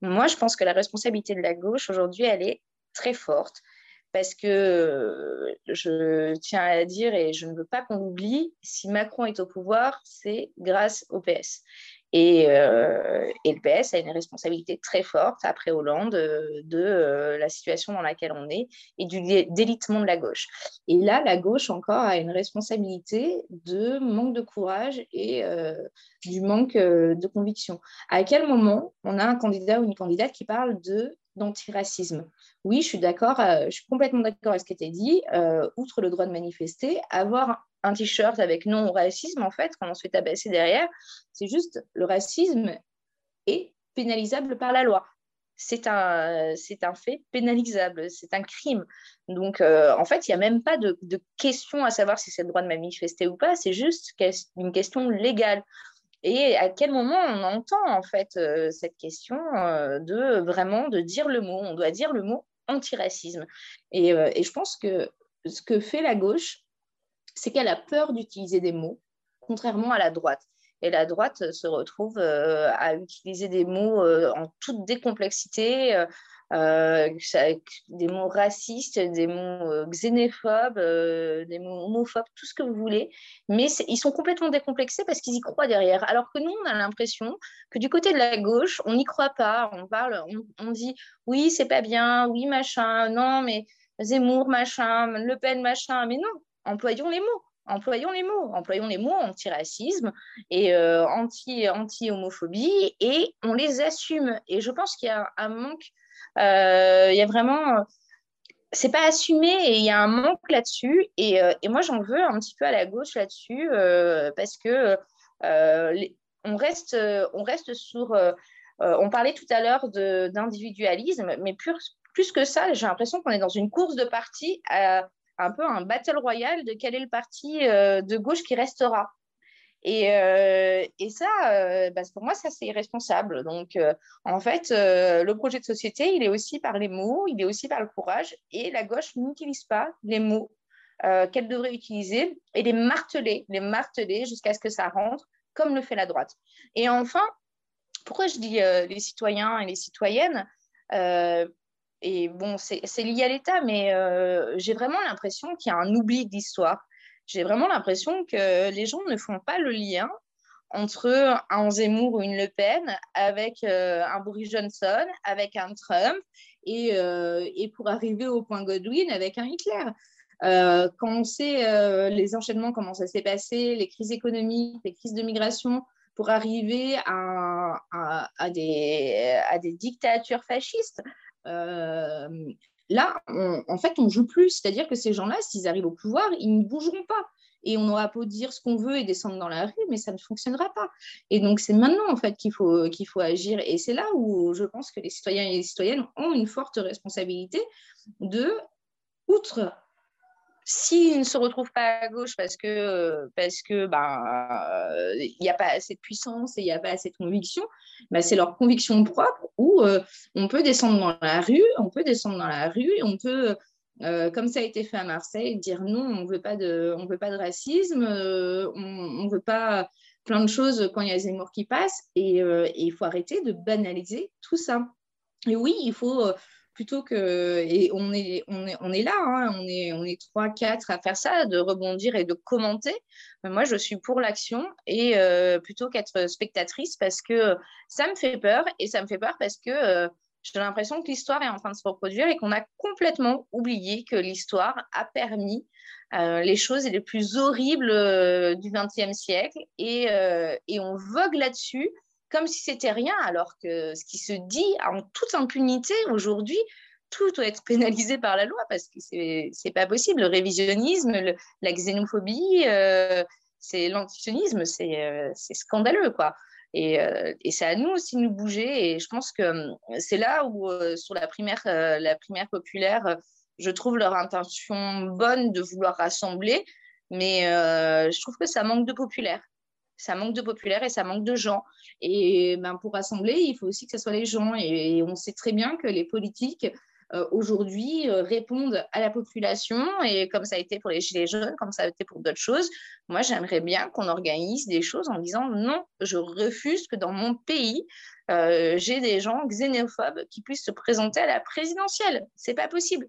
Moi, je pense que la responsabilité de la gauche, aujourd'hui, elle est très forte parce que euh, je tiens à dire, et je ne veux pas qu'on l'oublie, si Macron est au pouvoir, c'est grâce au PS. Et, euh, le PS a une responsabilité très forte après Hollande euh, de euh, la situation dans laquelle on est et du délitement de la gauche. Et là, la gauche encore a une responsabilité de manque de courage et du manque de conviction. À quel moment on a un candidat ou une candidate qui parle de d'antiracisme? Oui, je suis d'accord, je suis complètement d'accord avec ce qui été dit. outre le droit de manifester, avoir un t-shirt avec non au racisme, en fait, quand on se fait tabasser derrière, c'est juste le racisme est pénalisable par la loi. C'est un, c'est un fait pénalisable, c'est un crime. Donc, euh, en fait, il n'y a même pas de, question à savoir si c'est le droit de manifester ou pas, c'est juste une question légale. Et à quel moment on entend, en fait, euh, cette question euh, de vraiment de dire le mot? On doit dire le mot antiracisme. Et, et je pense que ce que fait la gauche, c'est qu'elle a peur d'utiliser des mots, contrairement à la droite. Et la droite se retrouve euh, à utiliser des mots euh, en toute décomplexité, euh, des mots racistes, des mots xénophobes, des mots homophobes, tout ce que vous voulez. Mais ils sont complètement décomplexés parce qu'ils y croient derrière. Alors que nous, on a l'impression que du côté de la gauche, on n'y croit pas. On parle, on, on dit oui, c'est pas bien, oui, machin, non, mais Zemmour, machin, Le Pen, machin. Mais non, employons les mots. Employons les mots, employons les mots anti-racisme et euh, anti, anti-homophobie et on les assume. Et je pense qu'il y a un manque, euh, il y a vraiment, c'est pas assumé et il y a un manque là-dessus. Et, euh, moi, j'en veux un petit peu à la gauche là-dessus parce que on, reste, on reste sur, on parlait tout à l'heure d'individualisme, mais plus, plus que ça, j'ai l'impression qu'on est dans une course de parti un peu un battle royal de quel est le parti euh, de gauche qui restera. Et, euh, et ça, euh, bah, pour moi, ça, c'est irresponsable. Donc, en fait, le projet de société, il est aussi par les mots, il est aussi par le courage. Et la gauche n'utilise pas les mots qu'elle devrait utiliser et les marteler, les marteler jusqu'à ce que ça rentre, comme le fait la droite. Et enfin, pourquoi je dis les citoyens et les citoyennes? Et bon, c'est lié à l'État, mais euh, j'ai vraiment l'impression qu'il y a un oubli d'histoire. J'ai vraiment l'impression que les gens ne font pas le lien entre un Zemmour ou une Le Pen avec euh, un Boris Johnson, avec un Trump, et, euh, et, pour arriver au point Godwin avec un Hitler. quand on sait les enchaînements, comment ça s'est passé, les crises économiques, les crises de migration, pour arriver à des dictatures fascistes, euh, là, en fait, on joue plus. C'est-à-dire que ces gens-là, s'ils arrivent au pouvoir, ils ne bougeront pas. Et on aura beau dire ce qu'on veut et descendre dans la rue, mais ça ne fonctionnera pas. Et donc, c'est maintenant, en fait, qu'il faut, qu'il faut agir. Et c'est là où je pense que les citoyens et les citoyennes ont une forte responsabilité de, outre S'ils ne se retrouvent pas à gauche parce que parce que ben n'y a pas assez de puissance et il n'y a pas assez de conviction, ben, c'est leur conviction propre où euh, on peut descendre dans la rue, on peut descendre dans la rue, on peut euh, comme ça a été fait à Marseille, dire non, on veut pas de on veut pas de racisme, euh, on, ne veut pas plein de choses quand il y a Zemmour qui passe et, et il faut arrêter de banaliser tout ça. Et oui, il faut plutôt que et on est on est on est là hein, on est on est trois quatre à faire ça de rebondir et de commenter. Moi je suis pour l'action et euh, plutôt qu'être spectatrice parce que ça me fait peur et ça me fait peur parce que euh, j'ai l'impression que l'histoire est en train de se reproduire et qu'on a complètement oublié que l'histoire a permis euh, les choses les plus horribles euh, du XXe siècle et, euh, et, on vogue là-dessus comme si c'était rien, alors que ce qui se dit en toute impunité aujourd'hui, tout doit être pénalisé par la loi parce que c'est pas possible. Le révisionnisme, la xénophobie, c'est l'antisionisme, c'est scandaleux quoi. Et, et c'est à nous aussi de nous bouger. Et je pense que c'est là où, sur la primaire, la primaire populaire, je trouve leur intention bonne de vouloir rassembler, mais euh, je trouve que ça manque de populaire. Ça manque de populaire et ça manque de gens. Et ben, pour rassembler, il faut aussi que ce soit les gens. Et, on sait très bien que les politiques, euh, aujourd'hui, euh, répondent à la population. Et comme ça a été pour les Gilets jaunes, comme ça a été pour d'autres choses, moi, j'aimerais bien qu'on organise des choses en disant non, je refuse que dans mon pays, j'ai des gens xénophobes qui puissent se présenter à la présidentielle. C'est pas possible.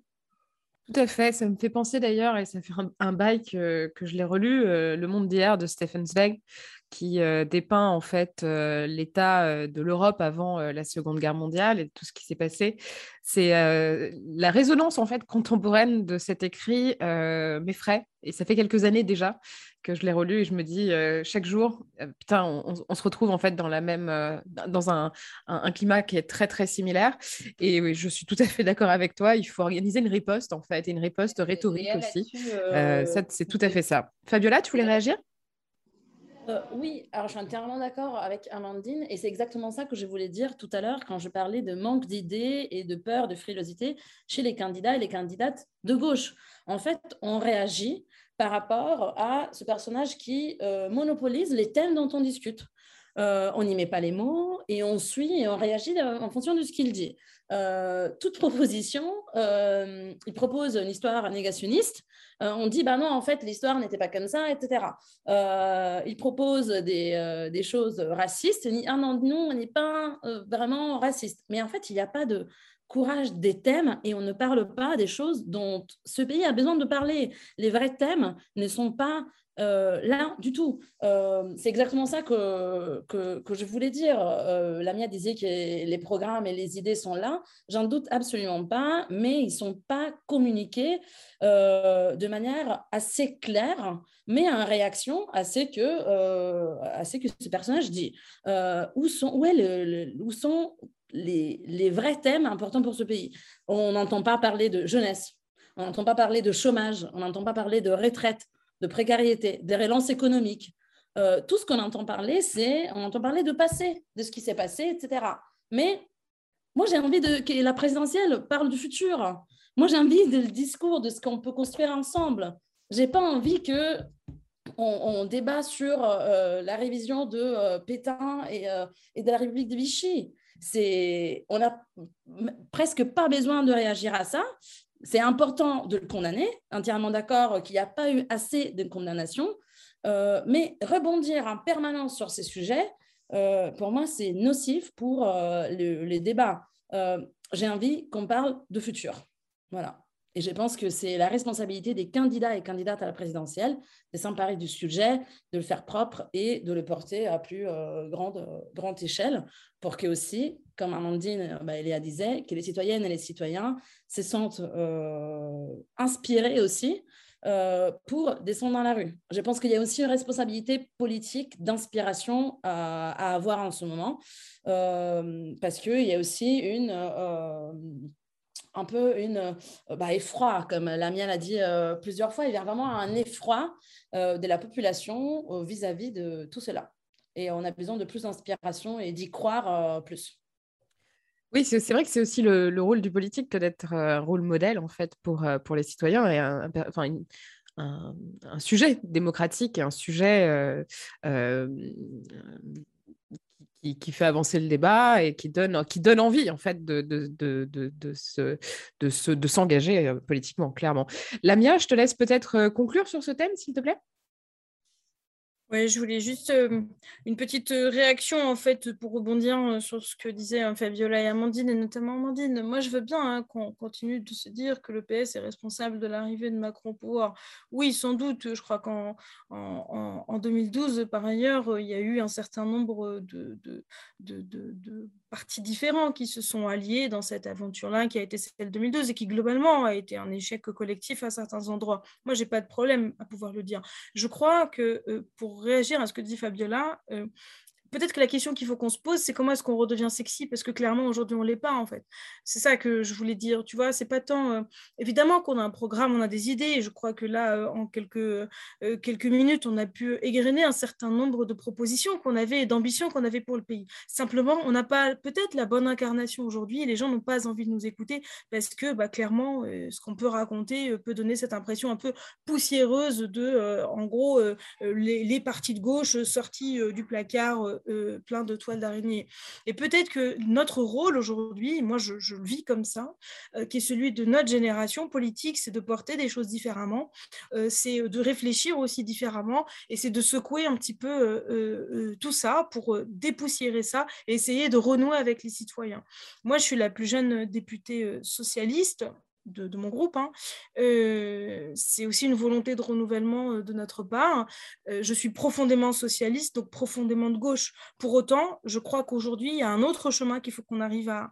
Tout à fait, ça me fait penser d'ailleurs, et ça fait un, bail que, je l'ai relu, euh, Le Monde d'hier de Stephen Zweig, qui euh, dépeint en fait euh, l'état de l'Europe avant la Seconde Guerre mondiale et tout ce qui s'est passé. C'est la résonance en fait contemporaine de cet écrit m'effraie, et ça fait quelques années déjà que je l'ai relu et je me dis euh, chaque jour, euh, putain, on, se retrouve en fait dans la même, euh, dans un, un, climat qui est très très similaire. Et oui, je suis tout à fait d'accord avec toi. Il faut organiser une riposte en fait, et une riposte rhétorique aussi. c'est tout à fait ça. Fabiola, tu voulais réagir? Oui, alors je suis entièrement d'accord avec Amandine et c'est exactement ça que je voulais dire tout à l'heure quand je parlais de manque d'idées et de peur, de frilosité chez les candidats et les candidates de gauche. En fait, on réagit par rapport à ce personnage qui euh, monopolise les thèmes dont on discute. Euh, on n'y met pas les mots et on suit et on réagit en fonction de ce qu'il dit. Euh, toute proposition, il propose une histoire négationniste. On dit, bah non, en fait, l'histoire n'était pas comme ça, etc. il propose des, des, choses racistes. Il dit, ah non, nous, on n'est pas vraiment raciste. Mais en fait, il n'y a pas de, courage des thèmes et on ne parle pas des choses dont ce pays a besoin de parler. Les vrais thèmes ne sont pas euh, là du tout. Euh, c'est exactement ça que, que, je voulais dire. Euh, Lamia disait que les programmes et les idées sont là. J'en doute absolument pas, mais ils ne sont pas communiqués de manière assez claire, mais en réaction à ce que, ce, que personnage dit. où, sont, où, est le, où sont les, vrais thèmes importants pour ce pays? On n'entend pas parler de jeunesse, on n'entend pas parler de chômage, on n'entend pas parler de retraite, de précarité, de relance économique. Euh, tout ce qu'on entend parler, c'est on entend parler de passé, de ce qui s'est passé, etc. Mais moi, j'ai envie de, que la présidentielle parle du futur. Moi, j'ai envie du discours de ce qu'on peut construire ensemble. J'ai pas envie que on, débat sur euh, la révision de euh, Pétain et, et, de la République de Vichy c'est, on n'a presque pas besoin de réagir à ça. C'est important de le condamner, entièrement d'accord qu'il n'y a pas eu assez de condamnation, euh, mais rebondir en permanence sur ces sujets, euh, pour moi, c'est nocif pour euh, les débats. J'ai envie qu'on parle de futur. Voilà. Et je pense que c'est la responsabilité des candidats et candidates à la présidentielle de s'emparer du sujet, de le faire propre et de le porter à plus euh, grande, euh, grande échelle pour que aussi, comme Amandine euh, bah, disait, que les citoyennes et les citoyens se sentent inspirés aussi pour descendre dans la rue. Je pense qu'il y a aussi une responsabilité politique d'inspiration à, avoir en ce moment, parce qu'il y a aussi une un peu une euh, bah, effroi, comme la mienne a dit euh, plusieurs fois. Il y a vraiment un effroi euh, de la population vis-à-vis de tout cela. Et on a besoin de plus d'inspiration et d'y croire plus. Oui, c'est vrai que c'est aussi le, rôle du politique d'être un rôle modèle en fait pour, pour les citoyens et un, enfin, un, un, sujet démocratique et un sujet qui, fait avancer le débat et qui donne, qui donne envie, en fait, de, de, de, de, de, de s'engager euh, politiquement, clairement. Lamia, je te laisse peut-être euh, conclure sur ce thème, s'il te plaît. Oui, je voulais juste euh, une petite euh, réaction en fait pour rebondir euh, sur ce que disaient Fabiola et Amandine, et notamment Amandine. Moi, je veux bien hein, qu'on continue de se dire que le PS est responsable de l'arrivée de Macron au pouvoir. Oui, sans doute. Je crois qu'en en, 2012, par ailleurs, il y a eu un certain nombre de, de, partis différents qui se sont alliés dans cette aventure-là, qui a été celle de 2012 et qui globalement a été un échec collectif à certains endroits. Moi, j'ai pas de problème à pouvoir le dire. Je crois que pour réagir à ce que dit Fabiola, euh, peut-être que la question qu'il faut qu'on se pose, c'est comment est-ce qu'on redevient sexy Parce que clairement, aujourd'hui, on ne l'est pas, en fait. C'est ça que je voulais dire. Tu vois, c'est pas tant. Euh, évidemment qu'on a un programme, on a des idées. Et je crois que là, euh, en quelques, euh, quelques minutes, on a pu égrener un certain nombre de propositions qu'on avait et d'ambitions qu'on avait pour le pays. Simplement, on n'a pas peut-être la bonne incarnation aujourd'hui les gens n'ont pas envie de nous écouter parce que, bah, clairement, ce qu'on peut raconter peut donner cette impression un peu poussiéreuse de, en gros, les, partis de gauche sortis du placard euh, plein de toiles d'araignée. Et peut-être que notre rôle aujourd'hui, moi je, le vis comme ça, euh, qui est celui de notre génération politique, c'est de porter des choses différemment, euh, c'est de réfléchir aussi différemment, et c'est de secouer un petit peu tout ça pour dépoussiérer ça et essayer de renouer avec les citoyens. Moi, je suis la plus jeune députée socialiste de, mon groupe. Hein. Euh, c'est aussi une volonté de renouvellement euh, de notre part. Euh, je suis profondément socialiste, donc profondément de gauche. Pour autant, je crois qu'aujourd'hui, il y a un autre chemin qu'il faut qu'on arrive à,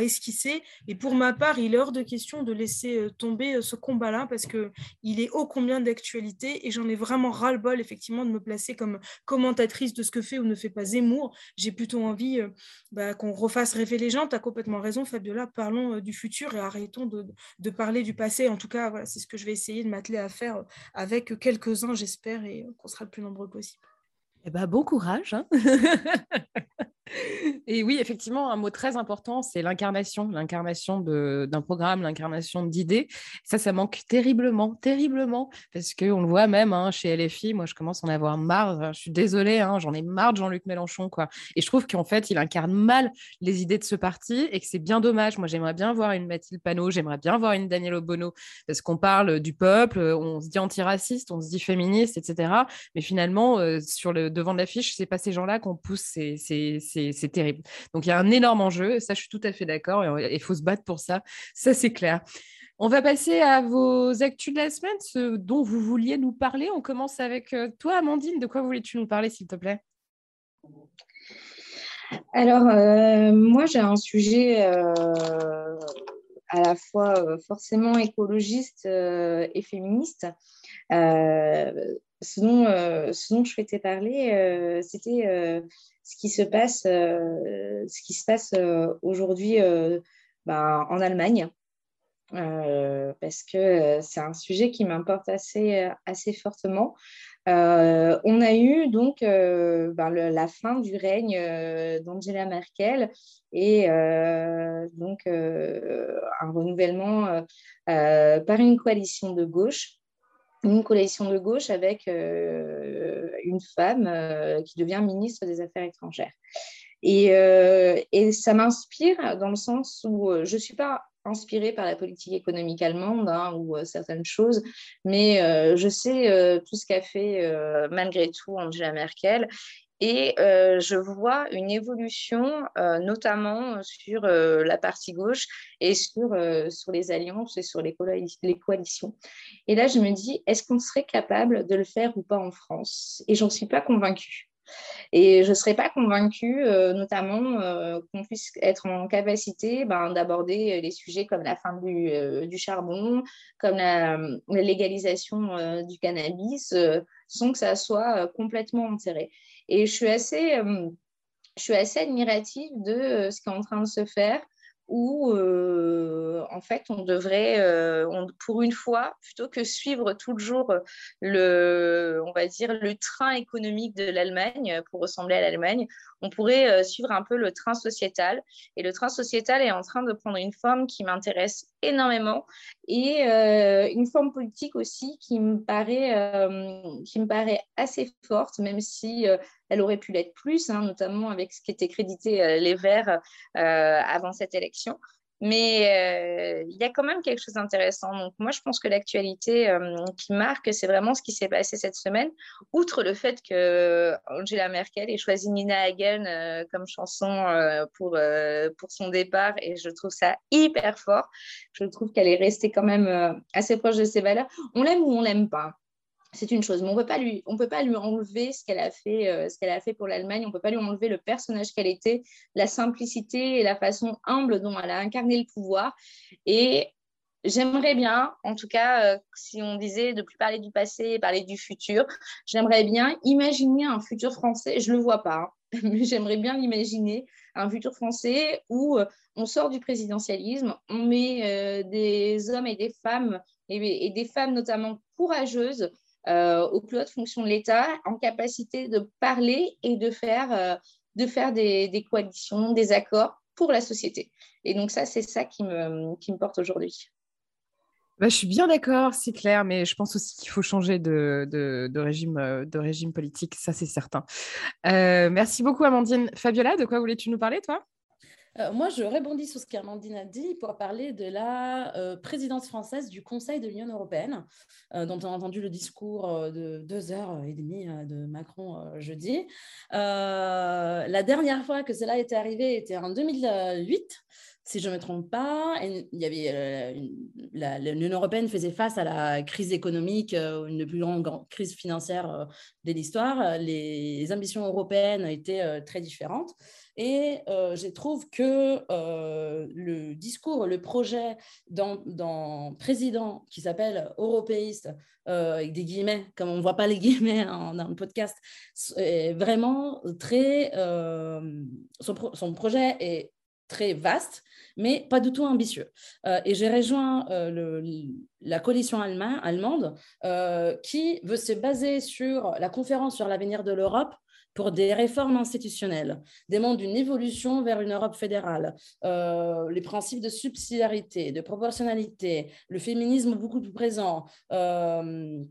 esquisser. Et pour ma part, il est hors de question de laisser tomber ce combat-là parce qu'il est ô combien d'actualité et j'en ai vraiment ras-le-bol, effectivement, de me placer comme commentatrice de ce que fait ou ne fait pas Zemmour. J'ai plutôt envie bah, qu'on refasse rêver les gens. Tu as complètement raison, Fabiola. Parlons du futur et arrêtons de, parler du passé. En tout cas, voilà, c'est ce que je vais essayer de m'atteler à faire avec quelques-uns, j'espère, et qu'on sera le plus nombreux possible. Eh ben, bon courage. Hein. Et oui, effectivement, un mot très important, c'est l'incarnation, l'incarnation d'un programme, l'incarnation d'idées. Ça, ça manque terriblement, terriblement, parce qu'on le voit même hein, chez LFI. Moi, je commence à en avoir marre. Je suis désolée, hein, j'en ai marre de Jean-Luc Mélenchon, quoi. Et je trouve qu'en fait, il incarne mal les idées de ce parti et que c'est bien dommage. Moi, j'aimerais bien voir une Mathilde Panot, j'aimerais bien voir une Danielle Obono, parce qu'on parle du peuple, on se dit antiraciste, on se dit féministe, etc. Mais finalement, euh, sur le devant de l'affiche, c'est pas ces gens-là qu'on pousse c'est terrible. Donc il y a un énorme enjeu, ça je suis tout à fait d'accord, et il faut se battre pour ça, ça c'est clair. On va passer à vos actus de la semaine, ce dont vous vouliez nous parler. On commence avec euh, toi, Amandine. De quoi voulais-tu nous parler, s'il te plaît? Alors, euh, moi, j'ai un sujet euh, à la fois forcément écologiste et féministe. ce, ce, dont, je souhaitais parler, c'était ce qui se passe, euh, ce qui se passe euh, aujourd'hui euh, bah, en Allemagne. parce que c'est un sujet qui m'importe assez, assez fortement. on a eu donc bah, la fin du règne d'Angela Merkel et donc un renouvellement par une coalition de gauche une coalition de gauche avec euh, une femme euh, qui devient ministre des Affaires étrangères. Et, euh, ça m'inspire dans le sens où je ne suis pas inspirée par la politique économique allemande hein, ou certaines choses, mais je sais tout ce qu'a fait malgré tout Angela Merkel et euh, je vois une évolution, euh, notamment sur euh, la partie gauche et sur, sur les alliances et sur les, coalitions. Et là, je me dis, est-ce qu'on serait capable de le faire ou pas en France? Et j'en suis pas convaincue. Et je ne serais pas convaincue, notamment, qu'on puisse être en capacité ben, d'aborder les sujets comme la fin du, charbon, comme la légalisation du cannabis, sans que ça soit complètement enterré. Et je suis assez, euh, je suis assez admirative de euh, ce qui est en train de se faire où euh, en fait on devrait, pour une fois, plutôt que suivre toujours le, on va dire le train économique de l'Allemagne pour ressembler à l'Allemagne, on pourrait suivre un peu le train sociétal. Et le train sociétal est en train de prendre une forme qui m'intéresse énormément et une forme politique aussi qui me paraît, qui me paraît assez forte, même si elle aurait pu l'être plus, hein, notamment avec ce qui était crédité euh, les Verts euh, avant cette élection. Mais euh, il y a quand même quelque chose d'intéressant. Donc, moi, je pense que l'actualité euh, qui marque, c'est vraiment ce qui s'est passé cette semaine, outre le fait que Angela Merkel ait choisi Nina Hagen euh, comme chanson pour, pour son départ. Et je trouve ça hyper fort. Je trouve qu'elle est restée quand même assez proche de ses valeurs. On l'aime ou on l'aime pas c'est une chose, mais on on peut pas lui enlever ce qu'elle a fait, euh, ce a fait pour l'Allemagne. On peut pas lui enlever le personnage qu'elle était, la simplicité et la façon humble dont elle a incarné le pouvoir. Et j'aimerais bien, en tout cas, euh, si on disait de plus parler du passé, parler du futur, j'aimerais bien imaginer un futur français. Je le vois pas, hein, mais j'aimerais bien imaginer un futur français où euh, on sort du présidentialisme, on met des hommes et des femmes et, et des femmes notamment courageuses euh, aux plus hautes fonctions de l'État en capacité de parler et de faire, euh, de faire des, coalitions, des accords pour la société. Et donc ça, c'est ça qui me, qui me porte aujourd'hui. Bah, je suis bien d'accord, c'est clair, mais je pense aussi qu'il faut changer de, de, régime, euh, de régime politique, ça c'est certain. merci beaucoup Amandine. Fabiola, de quoi voulais-tu nous parler, toi? Euh, moi, je rebondis sur ce qu'Amandine a dit pour parler de la euh, présidence française du Conseil de l'Union européenne, euh, dont on a entendu le discours de deux heures et demie de Macron jeudi. la dernière fois que cela était arrivé était en 2008 si je ne me trompe pas, il y avait l'Union européenne faisait face à la crise économique, une des plus grandes crises financières de l'histoire. Les ambitions européennes étaient très différentes. Et euh, je trouve que euh, le discours, le projet d'un président qui s'appelle européiste, euh, avec des guillemets, comme on ne voit pas les guillemets dans le podcast, est vraiment très. Son, projet est très vaste, mais pas du tout ambitieux. et j'ai rejoint le, la coalition allemande qui veut se baser sur la conférence sur l'avenir de l'Europe pour des réformes institutionnelles, demande une évolution vers une Europe fédérale, euh, les principes de subsidiarité, de proportionnalité, le féminisme beaucoup plus présent. Euh,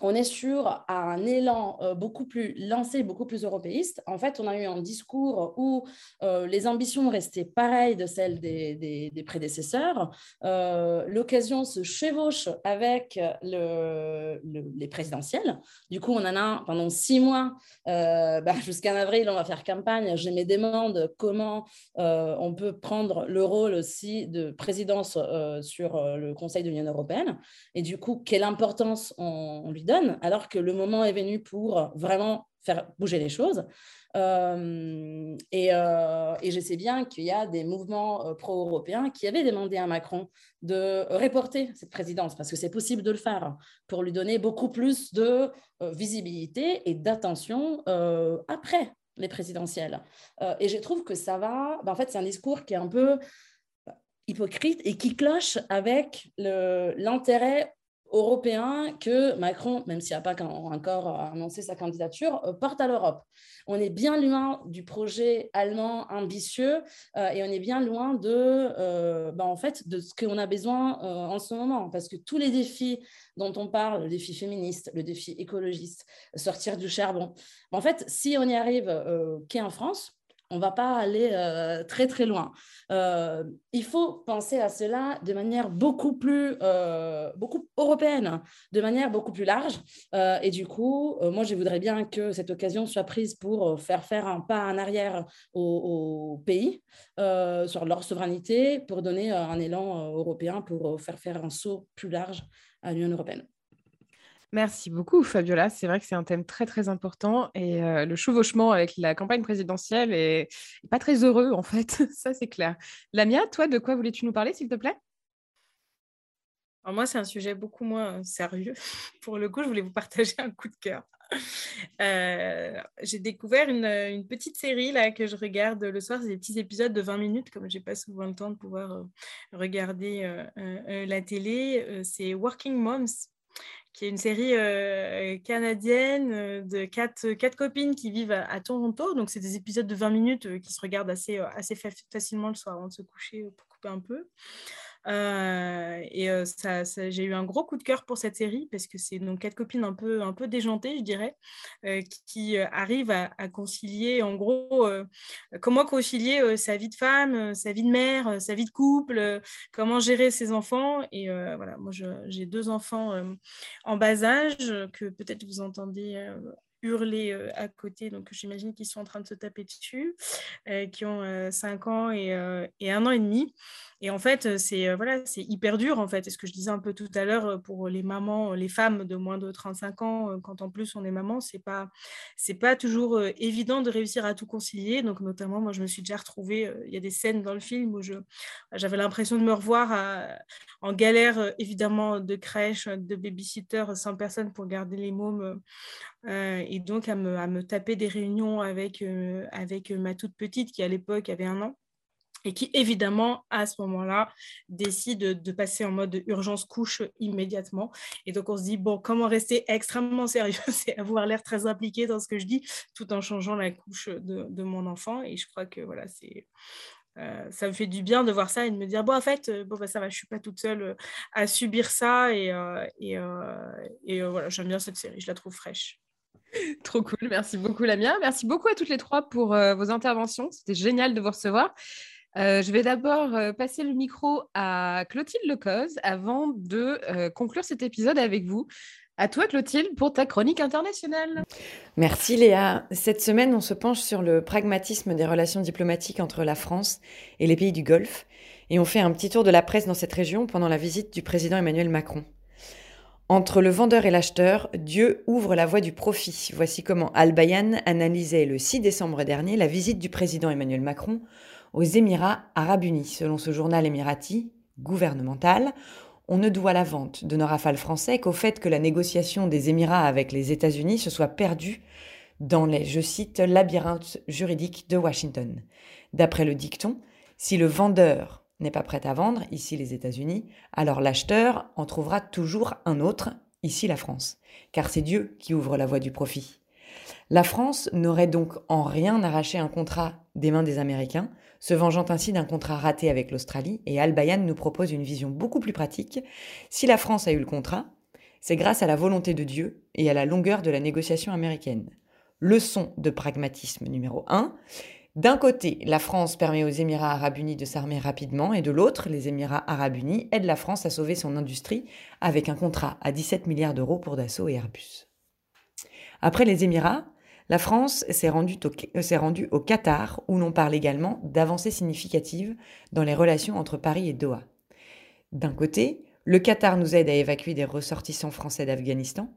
on est sur un élan euh, beaucoup plus lancé, beaucoup plus européiste. En fait, on a eu un discours où euh, les ambitions restaient pareilles de celles des, prédécesseurs. Euh, l'occasion se chevauche avec les présidentielles. Du coup, on en a pendant six mois, bah, jusqu'en avril, on va faire campagne. Je me demande comment on peut prendre le rôle aussi de présidence sur le Conseil de l'Union européenne. Et du coup, quelle importance on, on donne, alors que le moment est venu pour vraiment faire bouger les choses. Euh, et, euh, et, je sais bien qu'il y a des mouvements euh, pro-européens qui avaient demandé à Macron de reporter cette présidence, parce que c'est possible de le faire, pour lui donner beaucoup plus de visibilité et d'attention après les présidentielles. et je trouve que ça va, ben, en fait, c'est un discours qui est un peu hypocrite et qui cloche avec l'intérêt européen que Macron, même s'il n'a pas encore annoncé sa candidature, euh, porte à l'Europe. On est bien loin du projet allemand ambitieux euh, et on est bien loin de, euh, bah, en fait, de ce qu'on a besoin en ce moment. Parce que tous les défis dont on parle, le défi féministe, le défi écologiste, sortir du charbon, en fait, si on y arrive qu'en France, on ne va pas aller euh, très très loin. Euh, il faut penser à cela de manière beaucoup plus euh, européenne, de manière beaucoup plus large. et du coup, moi, je voudrais bien que cette occasion soit prise pour faire faire un pas en arrière aux, pays sur leur souveraineté, pour donner un élan européen, pour faire faire un saut plus large à l'Union européenne. Merci beaucoup, Fabiola. C'est vrai que c'est un thème très, très important et euh, le chevauchement avec la campagne présidentielle est, pas très heureux, en fait. Ça, c'est clair. Lamia, toi, de quoi voulais-tu nous parler, s'il te plaît? Alors Moi, c'est un sujet beaucoup moins sérieux. Pour le coup, je voulais vous partager un coup de cœur. Euh, j'ai découvert une, petite série là que je regarde le soir, c'est des petits épisodes de 20 minutes, comme j'ai pas souvent le temps de pouvoir euh, regarder la télé. c'est Working Moms qui est une série euh, canadienne euh, de quatre, quatre, copines qui vivent à, Toronto. Donc, c'est des épisodes de 20 minutes euh, qui se regardent assez, assez facilement le soir avant de se coucher pour couper un peu. Et ça, j'ai eu un gros coup de cœur pour cette série parce que c'est donc quatre copines un peu, un peu déjantées, je dirais, qui arrivent à, concilier, en gros, comment concilier sa vie de femme, sa vie de mère, sa vie de couple, comment gérer ses enfants. Et voilà, moi, j'ai deux enfants en bas âge que peut-être vous entendez hurler à côté, donc j'imagine qu'ils sont en train de se taper dessus, qui ont 5 ans et, et, un an et demi. Et en fait, c'est voilà, c'est hyper dur en fait. Et ce que je disais un peu tout à l'heure pour les mamans, les femmes de moins de 35 ans, quand en plus on est maman, c'est pas c'est pas toujours évident de réussir à tout concilier. Donc notamment, moi, je me suis déjà retrouvée. Il y a des scènes dans le film où je j'avais l'impression de me revoir en galère évidemment de crèche, de babysitter, sans personne pour garder les mômes. et donc à me, à me, taper des réunions avec, avec ma toute petite qui à l'époque avait un an et qui évidemment à ce moment-là décide de passer en mode urgence couche immédiatement. Et donc on se dit bon comment rester extrêmement sérieux, c'est avoir l'air très impliqué dans ce que je dis tout en changeant la couche de, mon enfant. Et je crois que voilà c'est euh, ça me fait du bien de voir ça et de me dire bon en fait euh, bon bah, ça va je suis pas toute seule euh, à subir ça et, et, et voilà j'aime bien cette série je la trouve fraîche Trop cool, merci beaucoup Lamia. Merci beaucoup à toutes les trois pour vos interventions. C'était génial de vous recevoir. Euh, je vais d'abord euh, passer le micro à Clotilde Lecoz avant de euh, conclure cet épisode avec vous. À toi, Clotilde, pour ta chronique internationale. Merci, Léa. Cette semaine, on se penche sur le pragmatisme des relations diplomatiques entre la France et les pays du Golfe. Et on fait un petit tour de la presse dans cette région pendant la visite du président Emmanuel Macron. Entre le vendeur et l'acheteur, Dieu ouvre la voie du profit. Voici comment Al Bayan analysait le 6 décembre dernier la visite du président Emmanuel Macron aux Émirats arabes unis. Selon ce journal émirati gouvernemental, on ne doit la vente de nos rafales français qu'au fait que la négociation des Émirats avec les États-Unis se soit perdue dans les, je cite, labyrinthes juridiques de Washington. D'après le dicton, si le vendeur n'est pas prêt à vendre, ici les États-Unis, alors l'acheteur en trouvera toujours un autre, ici la France, car c'est Dieu qui ouvre la voie du profit. La France n'aurait donc en rien arraché un contrat des mains des Américains, se vengeant ainsi d'un contrat raté avec l'Australie, et Al Bayan nous propose une vision beaucoup plus pratique. Si la France a eu le contrat, c'est grâce à la volonté de Dieu et à la longueur de la négociation américaine. Leçon de pragmatisme numéro 1. D'un côté, la France permet aux Émirats arabes unis de s'armer rapidement et de l'autre, les Émirats arabes unis aident la France à sauver son industrie avec un contrat à 17 milliards d'euros pour Dassault et Airbus. Après les Émirats, la France s'est rendue, au, au Qatar, où l'on parle également d'avancées significatives dans les relations entre Paris et Doha. D'un côté, le Qatar nous aide à évacuer des ressortissants français d'Afghanistan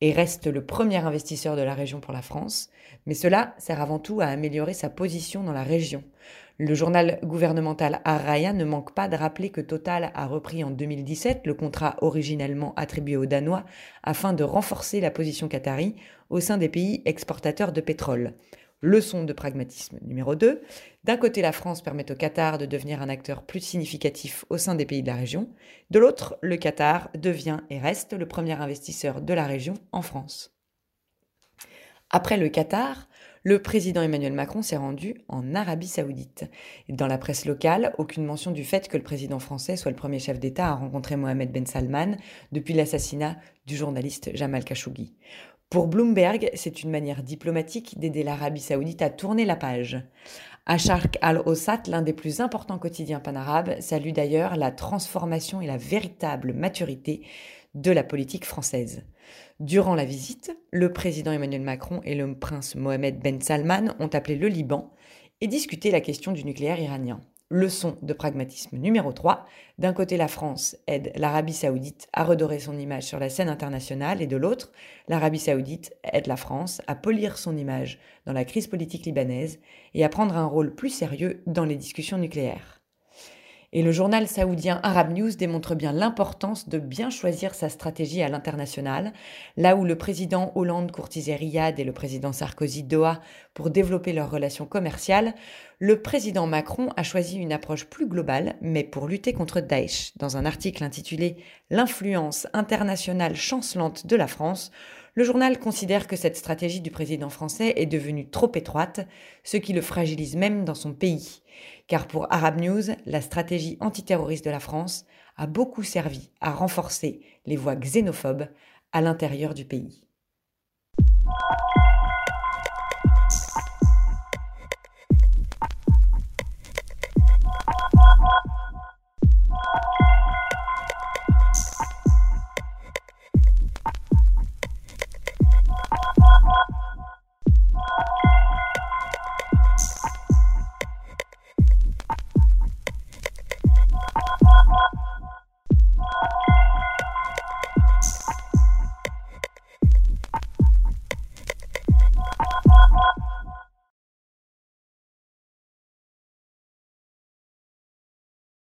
et reste le premier investisseur de la région pour la France, mais cela sert avant tout à améliorer sa position dans la région, le journal gouvernemental Araya ne manque pas de rappeler que Total a repris en 2017 le contrat originellement attribué aux Danois afin de renforcer la position qatari au sein des pays exportateurs de pétrole. Leçon de pragmatisme numéro 2. D'un côté, la France permet au Qatar de devenir un acteur plus significatif au sein des pays de la région. De l'autre, le Qatar devient et reste le premier investisseur de la région en France. Après le Qatar, le président Emmanuel Macron s'est rendu en Arabie saoudite. Dans la presse locale, aucune mention du fait que le président français soit le premier chef d'État à rencontrer Mohamed Ben Salman depuis l'assassinat du journaliste Jamal Khashoggi. Pour Bloomberg, c'est une manière diplomatique d'aider l'Arabie saoudite à tourner la page. Ashark al-Ossat, l'un des plus importants quotidiens panarabes, salue d'ailleurs la transformation et la véritable maturité de la politique française. Durant la visite, le président Emmanuel Macron et le prince Mohamed Ben Salman ont appelé le Liban et discuté la question du nucléaire iranien. Leçon de pragmatisme numéro 3. D'un côté, la France aide l'Arabie saoudite à redorer son image sur la scène internationale et de l'autre, l'Arabie saoudite aide la France à polir son image dans la crise politique libanaise et à prendre un rôle plus sérieux dans les discussions nucléaires. Et le journal saoudien Arab News démontre bien l'importance de bien choisir sa stratégie à l'international, là où le président Hollande courtisait Riyad et le président Sarkozy Doha pour développer leurs relations commerciales, le président Macron a choisi une approche plus globale, mais pour lutter contre Daesh. Dans un article intitulé L'influence internationale chancelante de la France, Le journal considère que cette stratégie du président français est devenue trop étroite, ce qui le fragilise même dans son pays. Car pour Arab News, la stratégie antiterroriste de la France a beaucoup servi à renforcer les voix xénophobes à l'intérieur du pays.